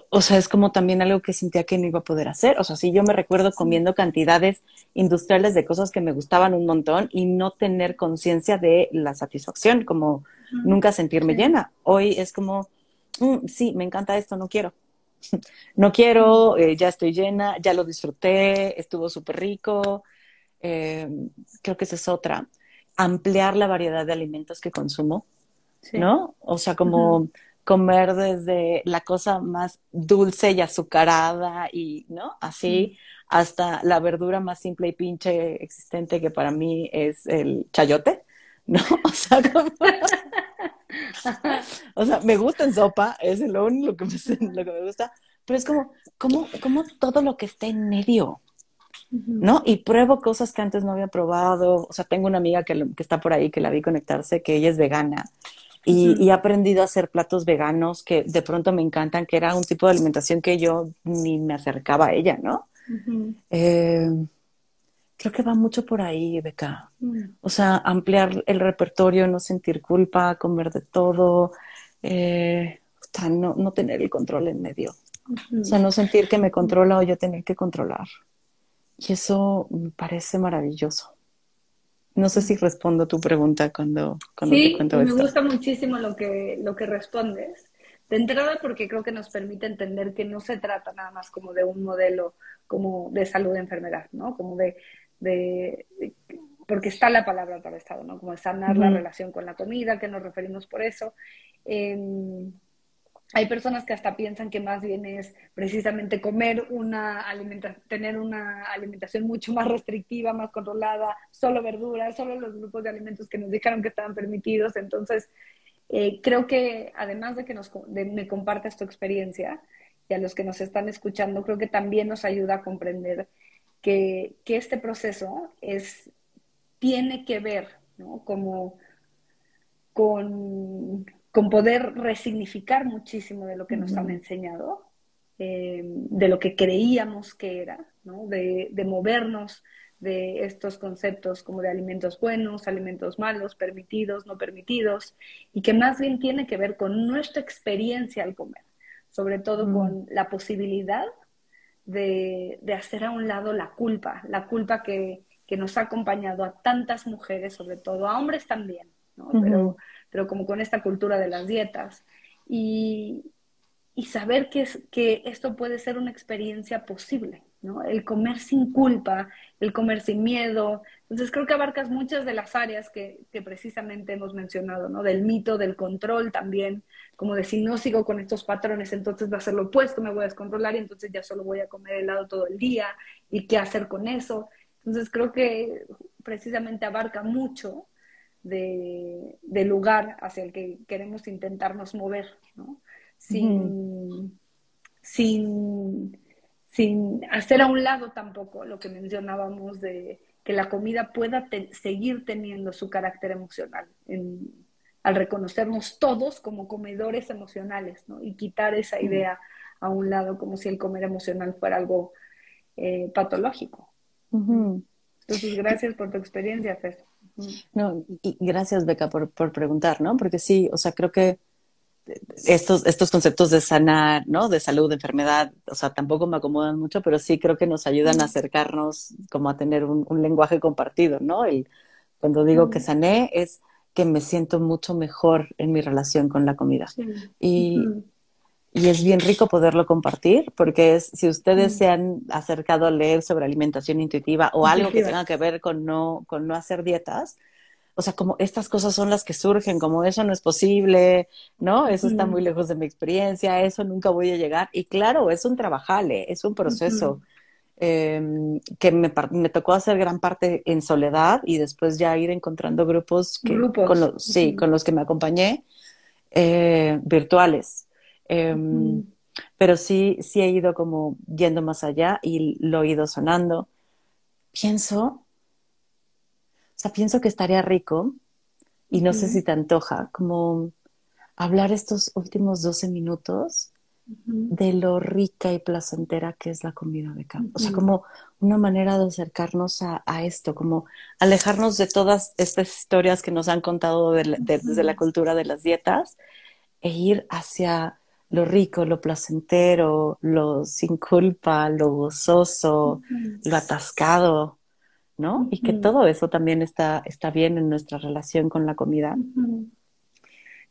O, sea, es como también algo que sentía que no iba a poder hacer. O sea, si yo me recuerdo comiendo cantidades industriales de cosas que me gustaban un montón y no tener conciencia de la satisfacción, como nunca sentirme llena. Hoy es como, mm, sí, me encanta esto, no quiero. no quiero, eh, ya estoy llena, ya lo disfruté, estuvo súper rico, eh, creo que esa es otra, ampliar la variedad de alimentos que consumo, ¿no? O sea, como comer desde la cosa más dulce y azucarada y, ¿no? Así, hasta la verdura más simple y pinche existente que para mí es el chayote, ¿no? O sea, como... o sea, me gusta en sopa, es lo único que me, lo que me gusta, pero es como, como, como todo lo que está en medio, ¿no? Y pruebo cosas que antes no había probado. O sea, tengo una amiga que, está por ahí que la vi conectarse, que ella es vegana. Y, y, he aprendido a hacer platos veganos que de pronto me encantan, que era un tipo de alimentación que yo ni me acercaba a ella, ¿no? Eh, creo que va mucho por ahí, Beca. Mm. O sea, ampliar el repertorio, no sentir culpa, comer de todo, eh, no, no, tener el control en medio. O sea, no sentir que me controla o yo tener que controlar. Y eso me parece maravilloso. No sé si respondo a tu pregunta cuando, cuando sí, te cuento me gusta muchísimo lo que, lo que respondes. De entrada porque creo que nos permite entender que no se trata nada más como de un modelo como de salud de enfermedad, ¿no? Como de, de, porque está la palabra atravesado, ¿no? Como de sanar la relación con la comida, que nos referimos por eso. Eh, hay personas que hasta piensan que más bien es precisamente comer una alimentación, tener una alimentación mucho más restrictiva, más controlada, solo verduras, solo los grupos de alimentos que nos dijeron que estaban permitidos. Entonces, eh, creo que además de que nos, de, me compartas tu experiencia y a los que nos están escuchando, creo que también nos ayuda a comprender que, que este proceso es, tiene que ver, ¿no? Como con con poder resignificar muchísimo de lo que nos han enseñado, eh, de lo que creíamos que era, ¿no? de, de, movernos de estos conceptos como de alimentos buenos, alimentos malos, permitidos, no permitidos, y que más bien tiene que ver con nuestra experiencia al comer, sobre todo mm. con la posibilidad de, de, hacer a un lado la culpa, la culpa que, que, nos ha acompañado a tantas mujeres, sobre todo a hombres también, ¿no? Pero pero como con esta cultura de las dietas. Y, y saber que, es, que esto puede ser una experiencia posible, ¿no? El comer sin culpa, el comer sin miedo. Entonces creo que abarcas muchas de las áreas que, que, precisamente hemos mencionado, ¿no? Del mito, del control también, como de si no sigo con estos patrones, entonces va a ser lo opuesto, me voy a descontrolar y entonces ya solo voy a comer helado todo el día y qué hacer con eso. Entonces creo que precisamente abarca mucho de, de, lugar hacia el que queremos intentarnos mover, ¿no? Sin, sin, sin hacer a un lado tampoco lo que mencionábamos de que la comida pueda seguir teniendo su carácter emocional, en, al reconocernos todos como comedores emocionales, ¿no? Y quitar esa idea a un lado como si el comer emocional fuera algo eh, patológico. Entonces, gracias por tu experiencia, Fer. No, y gracias, Beca, por, por preguntar, ¿no? Porque sí, o sea, creo que estos, estos conceptos de sanar, ¿no? De salud, de enfermedad, o sea, tampoco me acomodan mucho, pero sí creo que nos ayudan a acercarnos como a tener un, un lenguaje compartido, ¿no? Y cuando digo que sané es que me siento mucho mejor en mi relación con la comida. Sí. Y, y es bien rico poderlo compartir, porque es, si ustedes se han acercado a leer sobre alimentación intuitiva o algo que tenga que ver con no, con no hacer dietas, o sea, como estas cosas son las que surgen, como eso no es posible, ¿no? Eso está muy lejos de mi experiencia, eso nunca voy a llegar. Y claro, es un trabajale, es un proceso eh, que me, me, tocó hacer gran parte en soledad y después ya ir encontrando grupos, que, grupos. Con los, sí, con los que me acompañé, eh, virtuales eh, Pero sí, sí he ido como yendo más allá y lo he ido sonando. Pienso, sea, pienso que estaría rico y no sé si te antoja, como hablar estos últimos 12 minutos de lo rica y placentera que es la comida de campo. O sea, como una manera de acercarnos a, a, esto, como alejarnos de todas estas historias que nos han contado de, de, desde la cultura de las dietas e ir hacia lo rico, lo placentero, lo sin culpa, lo gozoso, lo atascado, ¿no? Y que todo eso también está, está bien en nuestra relación con la comida.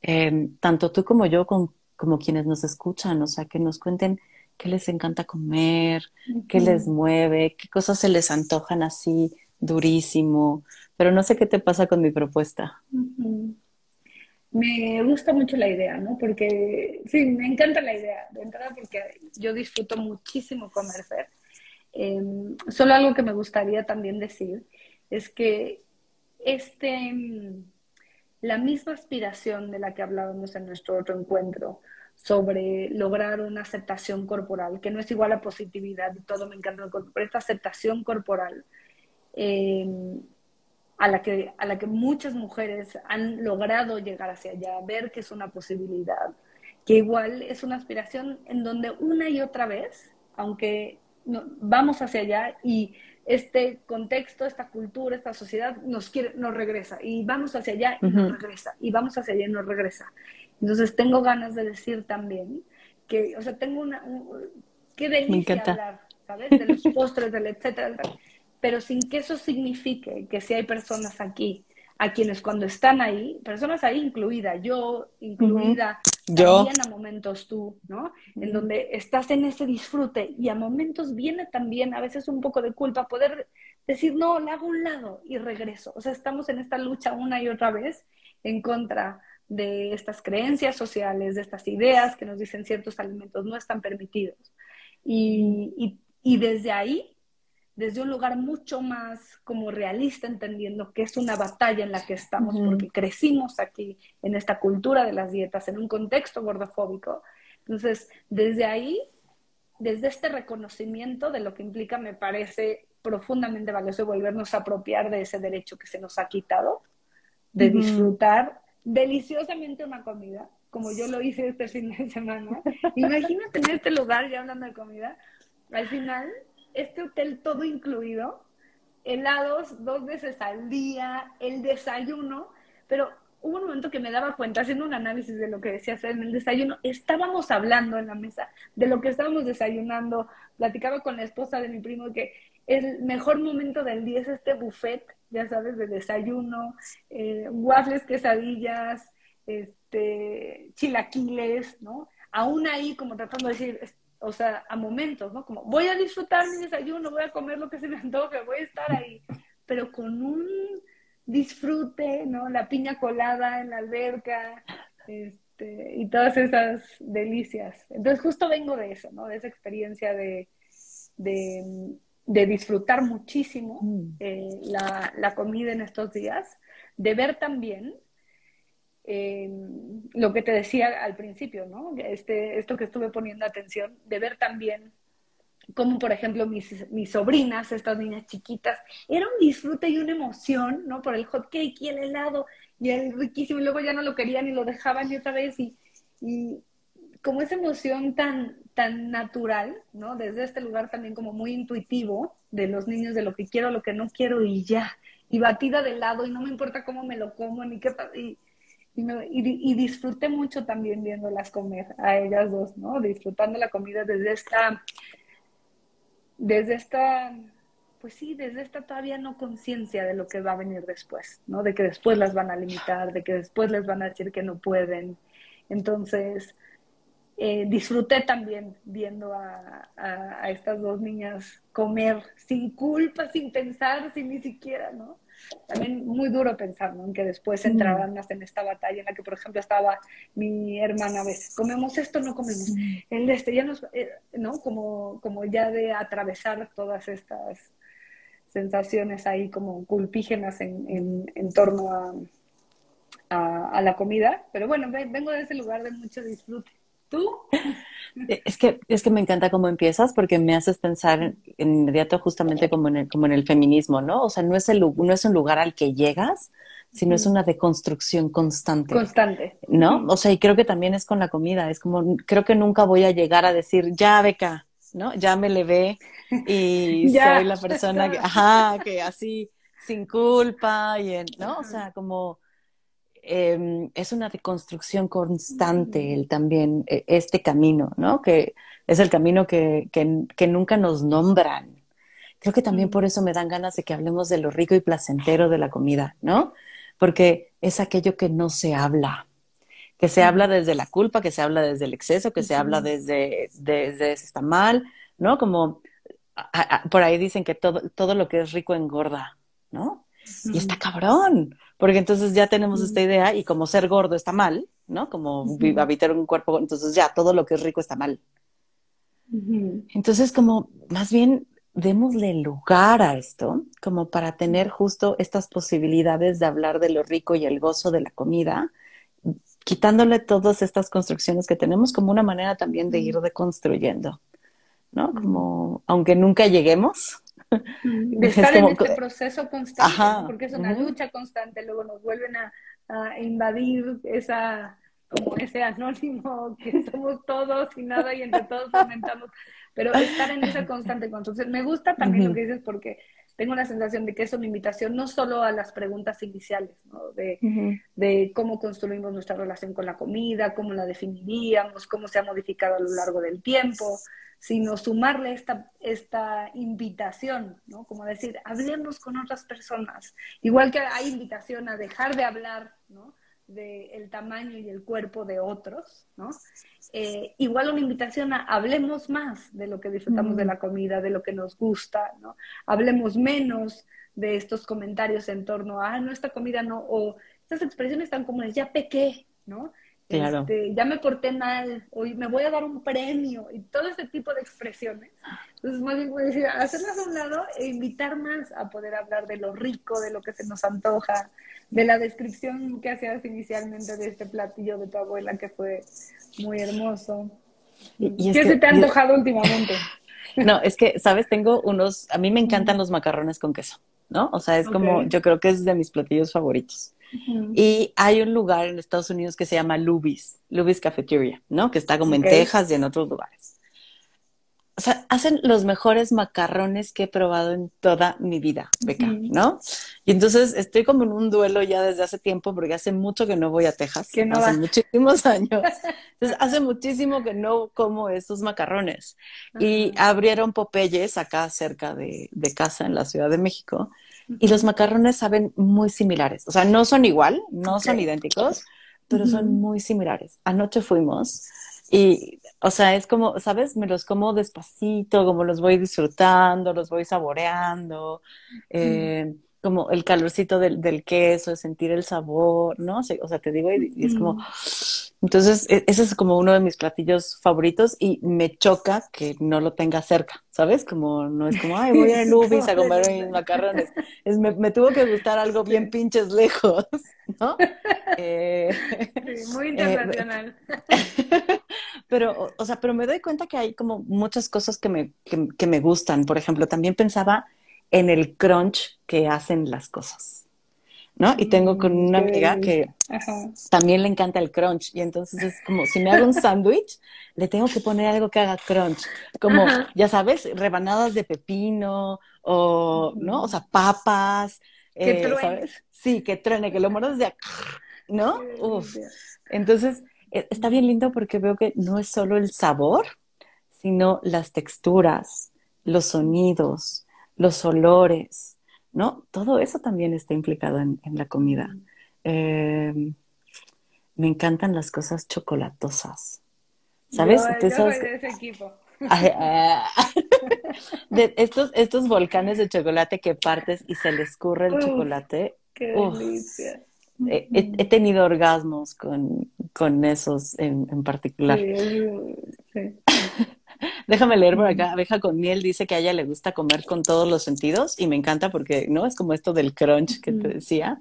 eh, tanto tú como yo, con, como quienes nos escuchan, o sea, que nos cuenten qué les encanta comer, qué les mueve, qué cosas se les antojan así durísimo. Pero no sé qué te pasa con mi propuesta. Me gusta mucho la idea, ¿no? Porque, sí, me encanta la idea, de entrada porque yo disfruto muchísimo comer Fer. Eh, solo algo que me gustaría también decir es que este, la misma aspiración de la que hablábamos en nuestro otro encuentro sobre lograr una aceptación corporal, que no es igual a positividad y todo me encanta, pero esta aceptación corporal eh, a la, que, a la que muchas mujeres han logrado llegar hacia allá, ver que es una posibilidad, que igual es una aspiración en donde una y otra vez, aunque no, vamos hacia allá y este contexto, esta cultura, esta sociedad nos quiere, nos regresa y vamos hacia allá y uh -huh. nos regresa y vamos hacia allá y nos regresa. Entonces tengo ganas de decir también que, o sea, tengo una, un, qué delicia hablar ¿sabes? De los postres, del etcétera, pero sin que eso signifique que si hay personas aquí a quienes cuando están ahí, personas ahí incluida, yo incluida, también a momentos tú, ¿no? En donde estás en ese disfrute y a momentos viene también a veces un poco de culpa poder decir, no, la hago a un lado y regreso. O sea, estamos en esta lucha una y otra vez en contra de estas creencias sociales, de estas ideas que nos dicen ciertos alimentos no están permitidos. Y, y, desde ahí, desde un lugar mucho más como realista, entendiendo que es una batalla en la que estamos, porque crecimos aquí en esta cultura de las dietas, en un contexto gordofóbico. Entonces, desde ahí, desde este reconocimiento de lo que implica, me parece profundamente valioso volvernos a apropiar de ese derecho que se nos ha quitado, de disfrutar deliciosamente una comida, como yo lo hice este fin de semana. Imagínate en este lugar, ya hablando de comida, al final, este hotel todo incluido, helados dos veces al día, el desayuno, pero hubo un momento que me daba cuenta, haciendo un análisis de lo que decía hacer en el desayuno, estábamos hablando en la mesa de lo que estábamos desayunando, platicaba con la esposa de mi primo que el mejor momento del día es este buffet, ya sabes, de desayuno, eh, waffles, quesadillas, este, chilaquiles, ¿no? Aún ahí como tratando de decir, o sea, a momentos, ¿no? Como voy a disfrutar mi desayuno, voy a comer lo que se me antoje, voy a estar ahí, pero con un disfrute, ¿no? La piña colada en la alberca, este, y todas esas delicias. Entonces justo vengo de eso, ¿no? De esa experiencia de, de de disfrutar muchísimo mm. eh, la, comida en estos días, de ver también eh, lo que te decía al principio, ¿no? Este, esto que estuve poniendo atención, de ver también cómo, por ejemplo, mis, mis sobrinas, estas niñas chiquitas, era un disfrute y una emoción, ¿no? Por el hot cake y el helado y el riquísimo, y luego ya no lo querían y lo dejaban y otra vez, y, y como esa emoción tan, tan natural, ¿no? Desde este lugar también como muy intuitivo de los niños, de lo que quiero, lo que no quiero y ya. Y batida de lado y no me importa cómo me lo como ni qué... Y, y, y, disfruté mucho también viéndolas comer a ellas dos, ¿no? Disfrutando la comida desde esta, desde esta, pues sí, desde esta todavía no conciencia de lo que va a venir después, ¿no? De que después las van a limitar, de que después les van a decir que no pueden. Entonces, eh, disfruté también viendo a, estas dos niñas comer sin culpa, sin pensar, sin ni siquiera, ¿no? También muy duro pensar, ¿no? En que después entraban más en esta batalla en la que, por ejemplo, estaba mi hermana a veces, comemos esto, no comemos. El este, ya nos, eh, ¿no? Como, como ya de atravesar todas estas sensaciones ahí como culpígenas en, en, torno a, a, a la comida. Pero bueno, vengo de ese lugar de mucho disfrute. Eh, es que, es que me encanta cómo empiezas porque me haces pensar en, inmediato justamente como en, el, como en el feminismo, ¿no? O sea, no es, el, no es un lugar al que llegas, sino es una deconstrucción constante. Constante. ¿No? O sea, y creo que también es con la comida, es como, creo que nunca voy a llegar a decir, ya, beca, ¿no? Ya me levé y soy la persona que, ajá, que así, sin culpa, y ¿no? O sea, como Em, es una reconstrucción constante el también, e, este camino, ¿no? Que es el camino que, que, nunca nos nombran. Creo que también por eso me dan ganas de que hablemos de lo rico y placentero de la comida, ¿no? Porque es aquello que no se habla, que se habla desde la culpa, que se habla desde el exceso, que se habla desde, desde está mal, ¿no? Como por ahí dicen que todo, todo lo que es rico engorda, ¿no? Y está cabrón, porque entonces ya tenemos esta idea y como ser gordo está mal, ¿no? Como habitar un cuerpo, entonces ya todo lo que es rico está mal. Entonces como más bien démosle lugar a esto, como para tener justo estas posibilidades de hablar de lo rico y el gozo de la comida, quitándole todas estas construcciones que tenemos como una manera también de ir deconstruyendo, ¿no? Como, aunque nunca lleguemos, de estar en este proceso constante, porque es una lucha constante, luego nos vuelven a, invadir esa como ese anónimo que somos todos y nada y entre todos aumentamos, pero estar en esa constante construcción. Me gusta también lo que dices porque tengo la sensación de que es una invitación no solo a las preguntas iniciales, ¿no? de, de, cómo construimos nuestra relación con la comida, cómo la definiríamos, cómo se ha modificado a lo largo del tiempo, sino sumarle esta, esta invitación, ¿no? Como decir, hablemos con otras personas. Igual que hay invitación a dejar de hablar, ¿no? del tamaño y el cuerpo de otros, ¿no? Eh, igual una invitación a hablemos más de lo que disfrutamos de la comida, de lo que nos gusta, ¿no? Hablemos menos de estos comentarios en torno a, ah, no, esta comida no, o estas expresiones tan comunes, ya pequé, ¿no? Claro. Este, ya me porté mal, hoy me voy a dar un premio, y todo este tipo de expresiones. Entonces, más bien voy a decir, hacerlas a un lado e invitar más a poder hablar de lo rico, de lo que se nos antoja, de la descripción que hacías inicialmente de este platillo de tu abuela, que fue muy hermoso. Y, ¿Qué se te ha antojado últimamente? No, es que, ¿sabes? Tengo unos, a mí me encantan los macarrones con queso, ¿no? O sea, es como, yo creo que es de mis platillos favoritos. Y hay un lugar en Estados Unidos que se llama Lubis, Lubis Cafeteria, ¿no? Que está como en Texas y en otros lugares. O sea, hacen los mejores macarrones que he probado en toda mi vida, Beca, ¿no? Y entonces estoy como en un duelo ya desde hace tiempo, porque hace mucho que no voy a Texas, que no hace muchísimos años. Entonces, hace muchísimo que no como estos macarrones. Y abrieron Popeyes acá cerca de, de casa en la Ciudad de México. Y los macarrones saben muy similares. O sea, no son igual, no son idénticos, pero son muy similares. Anoche fuimos y, o sea, es como, ¿sabes? Me los como despacito, como los voy disfrutando, los voy saboreando. Eh, como el calorcito del, del, queso, sentir el sabor, ¿no? O sea, te digo, y, es como, entonces, e, ese es como uno de mis platillos favoritos y me choca que no lo tenga cerca, ¿sabes? Como no es como, ay, voy a Lubis a comer mis macarrones. Es, me, tuvo que gustar algo bien pinches lejos, ¿no? Eh, sí, muy internacional. pero, o, sea, pero me doy cuenta que hay como muchas cosas que me, que me gustan. Por ejemplo, también pensaba en el crunch que hacen las cosas. ¿No? Y tengo con una amiga que también le encanta el crunch y entonces es como si me hago un sándwich, le tengo que poner algo que haga crunch, como ya sabes, rebanadas de pepino o, ¿no? O sea, papas, eh, ¿sabes? Sí, que truene, que lo muerdas de ¿no? Uf. Entonces, e, está bien lindo porque veo que no es solo el sabor, sino las texturas, los sonidos, los olores, ¿no? Todo eso también está implicado en, la comida. Eh, me encantan las cosas chocolatosas. ¿Sabes? Yo, soy de ese equipo. Ah. de estos, estos volcanes de chocolate que partes y se les escurre el chocolate. ¡Qué delicia! He, tenido orgasmos con, con esos en, en particular. Sí, sí. Déjame leer por acá. Abeja con miel dice que a ella le gusta comer con todos los sentidos y me encanta porque, ¿no? Es como esto del crunch que te decía.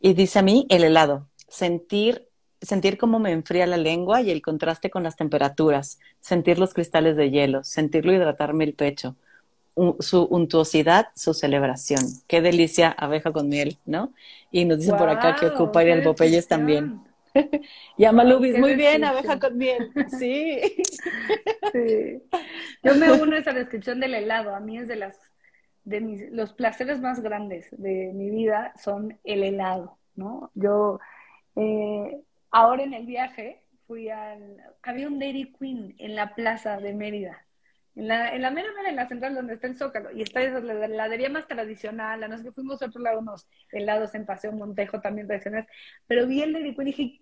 Y dice a mí el helado, sentir sentir cómo me enfría la lengua y el contraste con las temperaturas, sentir los cristales de hielo, sentirlo hidratarme el pecho, su untuosidad, su celebración. Qué delicia, abeja con miel, ¿no? Y nos dice por acá que ocupa ir al también. Llama Lubis, muy bien, abeja con miel. Sí. sí. Yo me uno a esa descripción del helado. A mí es de las de mis los placeres más grandes de mi vida son el helado, ¿no? Yo eh, ahora en el viaje fui al había un Dairy Queen en la plaza de Mérida. En la, en la mera mera, en la central donde está el Zócalo, y está la heladería más tradicional, a nosotros fuimos a otro lado unos helados en Paseo Montejo también tradicionales, pero vi el Dairy Queen y dije,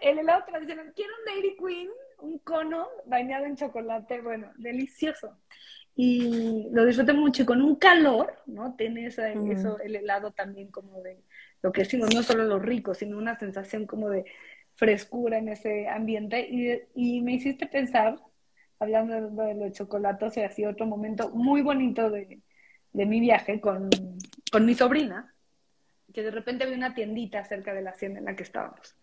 el helado tradicional, quiero un Dairy Queen, un cono bañado en chocolate, bueno, delicioso. Y lo disfruté mucho y con un calor, ¿no? Tiene eso, el helado también como de lo que decimos, no solo lo rico, sino una sensación como de frescura en ese ambiente. Y, y me hiciste pensar, hablando de, los chocolates, y así otro momento muy bonito de, de mi viaje con, con mi sobrina, que de repente vi una tiendita cerca de la hacienda en la que estábamos.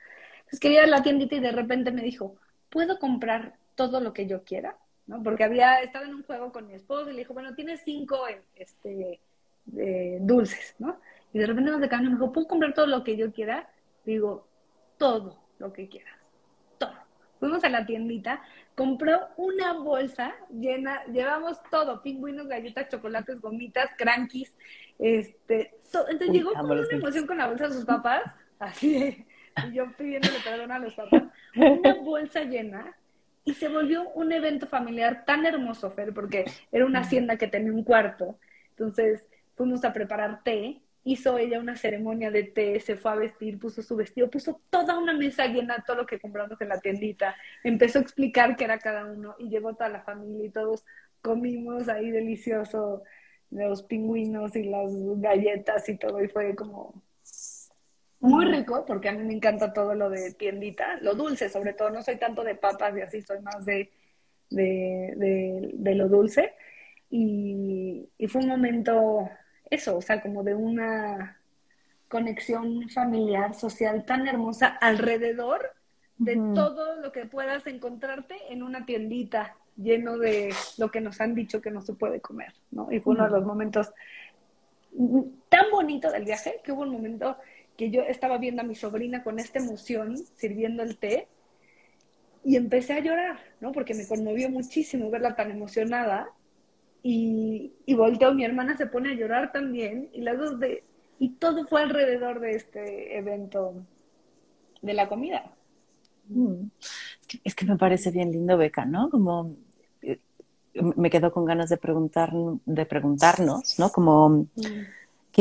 Entonces quería ir a la tiendita y de repente me dijo, ¿puedo comprar todo lo que yo quiera? ¿no? Porque había estado en un juego con mi esposo y le dijo, bueno, tienes cinco este, dulces, ¿no? Y de repente nos de camino me dijo, ¿puedo comprar todo lo que yo quiera? Digo, todo lo que quieras, todo. fuimos a la tiendita, compró una bolsa llena, llevamos todo, pingüinos, galletas, chocolates, gomitas, crankies, este, todo. Entonces llegó con una emoción con la bolsa de sus papás, así y yo pidiéndole perdón a los papás, una bolsa llena y se volvió un evento familiar tan hermoso, porque era una hacienda que tenía un cuarto. Entonces fuimos a preparar té, hizo ella una ceremonia de té, se fue a vestir, puso su vestido, puso toda una mesa llena todo lo que compramos en la tiendita, empezó a explicar qué era cada uno y llegó toda la familia y todos comimos ahí delicioso los pingüinos y las galletas y todo y fue como muy rico, porque a mí me encanta todo lo de tiendita, lo dulce sobre todo, no soy tanto de papas y así, soy más de, de, lo dulce. Y, fue un momento, eso, o sea, como de una conexión familiar, social tan hermosa alrededor de todo lo que puedas encontrarte en una tiendita lleno de lo que nos han dicho que no se puede comer, ¿no? Y fue uno de los momentos tan bonitos del viaje que hubo un momento que yo estaba viendo a mi sobrina con esta emoción sirviendo el té y empecé a llorar, ¿no? Porque me conmovió muchísimo verla tan emocionada y, y volteo, mi hermana se pone a llorar también y las dos de... Y todo fue alrededor de este evento de la comida. Mm. Es, que, me parece bien lindo, Beca, ¿no? Como eh, me quedo con ganas de preguntar, de preguntarnos, ¿no? Como mm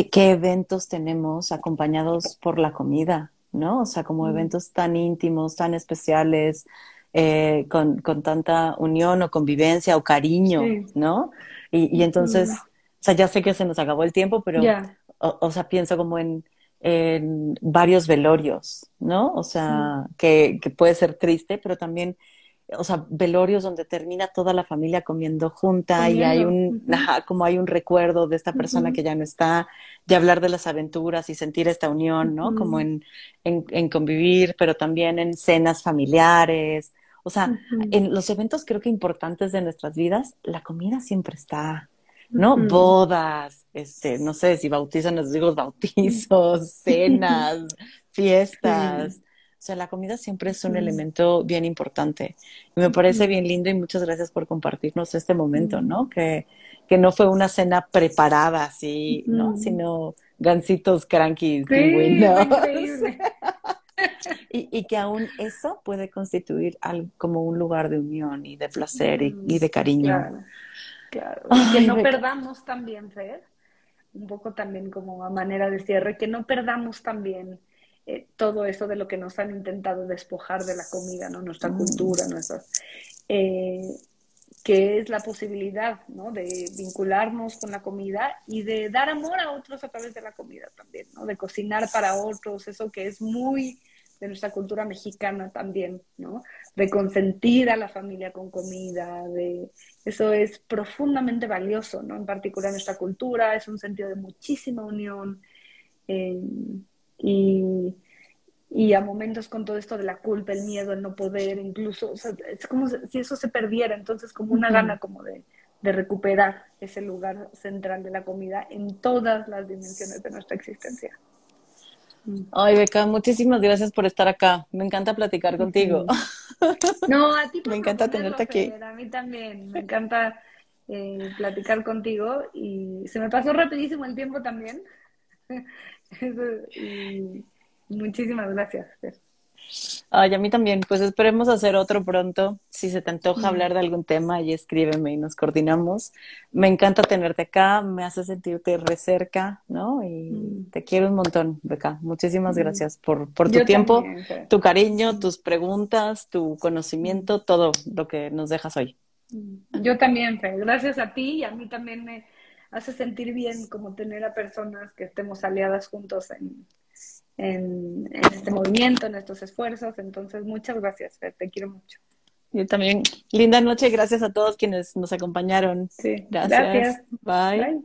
qué, eventos tenemos acompañados por la comida, ¿no? O sea, como mm. eventos tan íntimos, tan especiales, eh, con, tanta unión o convivencia o cariño, ¿no? Y, entonces, o sea, ya sé que se nos acabó el tiempo, pero, o, sea, pienso como en, varios velorios, ¿no? O sea, que, que, puede ser triste, pero también o sea, velorios donde termina toda la familia comiendo junta y hay un, como hay un recuerdo de esta persona que ya no está, de hablar de las aventuras y sentir esta unión, ¿no? Como en, en, convivir, pero también en cenas familiares. O sea, en los eventos creo que importantes de nuestras vidas, la comida siempre está, ¿no? Bodas, este, no sé si bautizan los hijos, bautizos, cenas, fiestas. O sea, la comida siempre es un elemento bien importante. Y me parece bien lindo y muchas gracias por compartirnos este momento, ¿no? Que, que no fue una cena preparada así, ¿no? Sino gancitos crankies, sí, y, y, que aún eso puede constituir como un lugar de unión y de placer y, de cariño. Claro, claro. Y que no perdamos también, Fer, un poco también como a manera de cierre, que no perdamos también eh, todo eso de lo que nos han intentado despojar de la comida, ¿no? Nuestra mm. cultura, nuestras... Eh, que es la posibilidad ¿no? de vincularnos con la comida y de dar amor a otros a través de la comida también, ¿no? de cocinar para otros, eso que es muy de nuestra cultura mexicana también, ¿no? de consentir a la familia con comida, de eso es profundamente valioso, ¿no? en particular nuestra cultura, es un sentido de muchísima unión. Eh, y, y a momentos con todo esto de la culpa, el miedo, el no poder, incluso, es como si eso se perdiera, entonces como una gana como de, de, recuperar ese lugar central de la comida en todas las dimensiones de nuestra existencia. Ay, Beca, muchísimas gracias por estar acá. Me encanta platicar contigo. No, a ti Me encanta tenerte aquí. A mí también, me encanta eh, platicar contigo y se me pasó rapidísimo el tiempo también. Y muchísimas gracias. Ay, a mí también. Pues esperemos hacer otro pronto. Si se te antoja hablar de algún tema, y escríbeme y nos coordinamos. Me encanta tenerte acá, me hace sentirte re cerca, ¿no? Y mm. te quiero un montón, Beca. Muchísimas mm. gracias por, por tu tiempo, tu cariño, tus preguntas, tu conocimiento, todo lo que nos dejas hoy. Mm. Yo también, Fe. Gracias a ti y a mí también me hace sentir bien como tener a personas que estemos aliadas juntos en, en, este movimiento, en estos esfuerzos. Entonces, muchas gracias, te quiero mucho. Yo también. Linda noche, gracias a todos quienes nos acompañaron. Sí, gracias. Bye.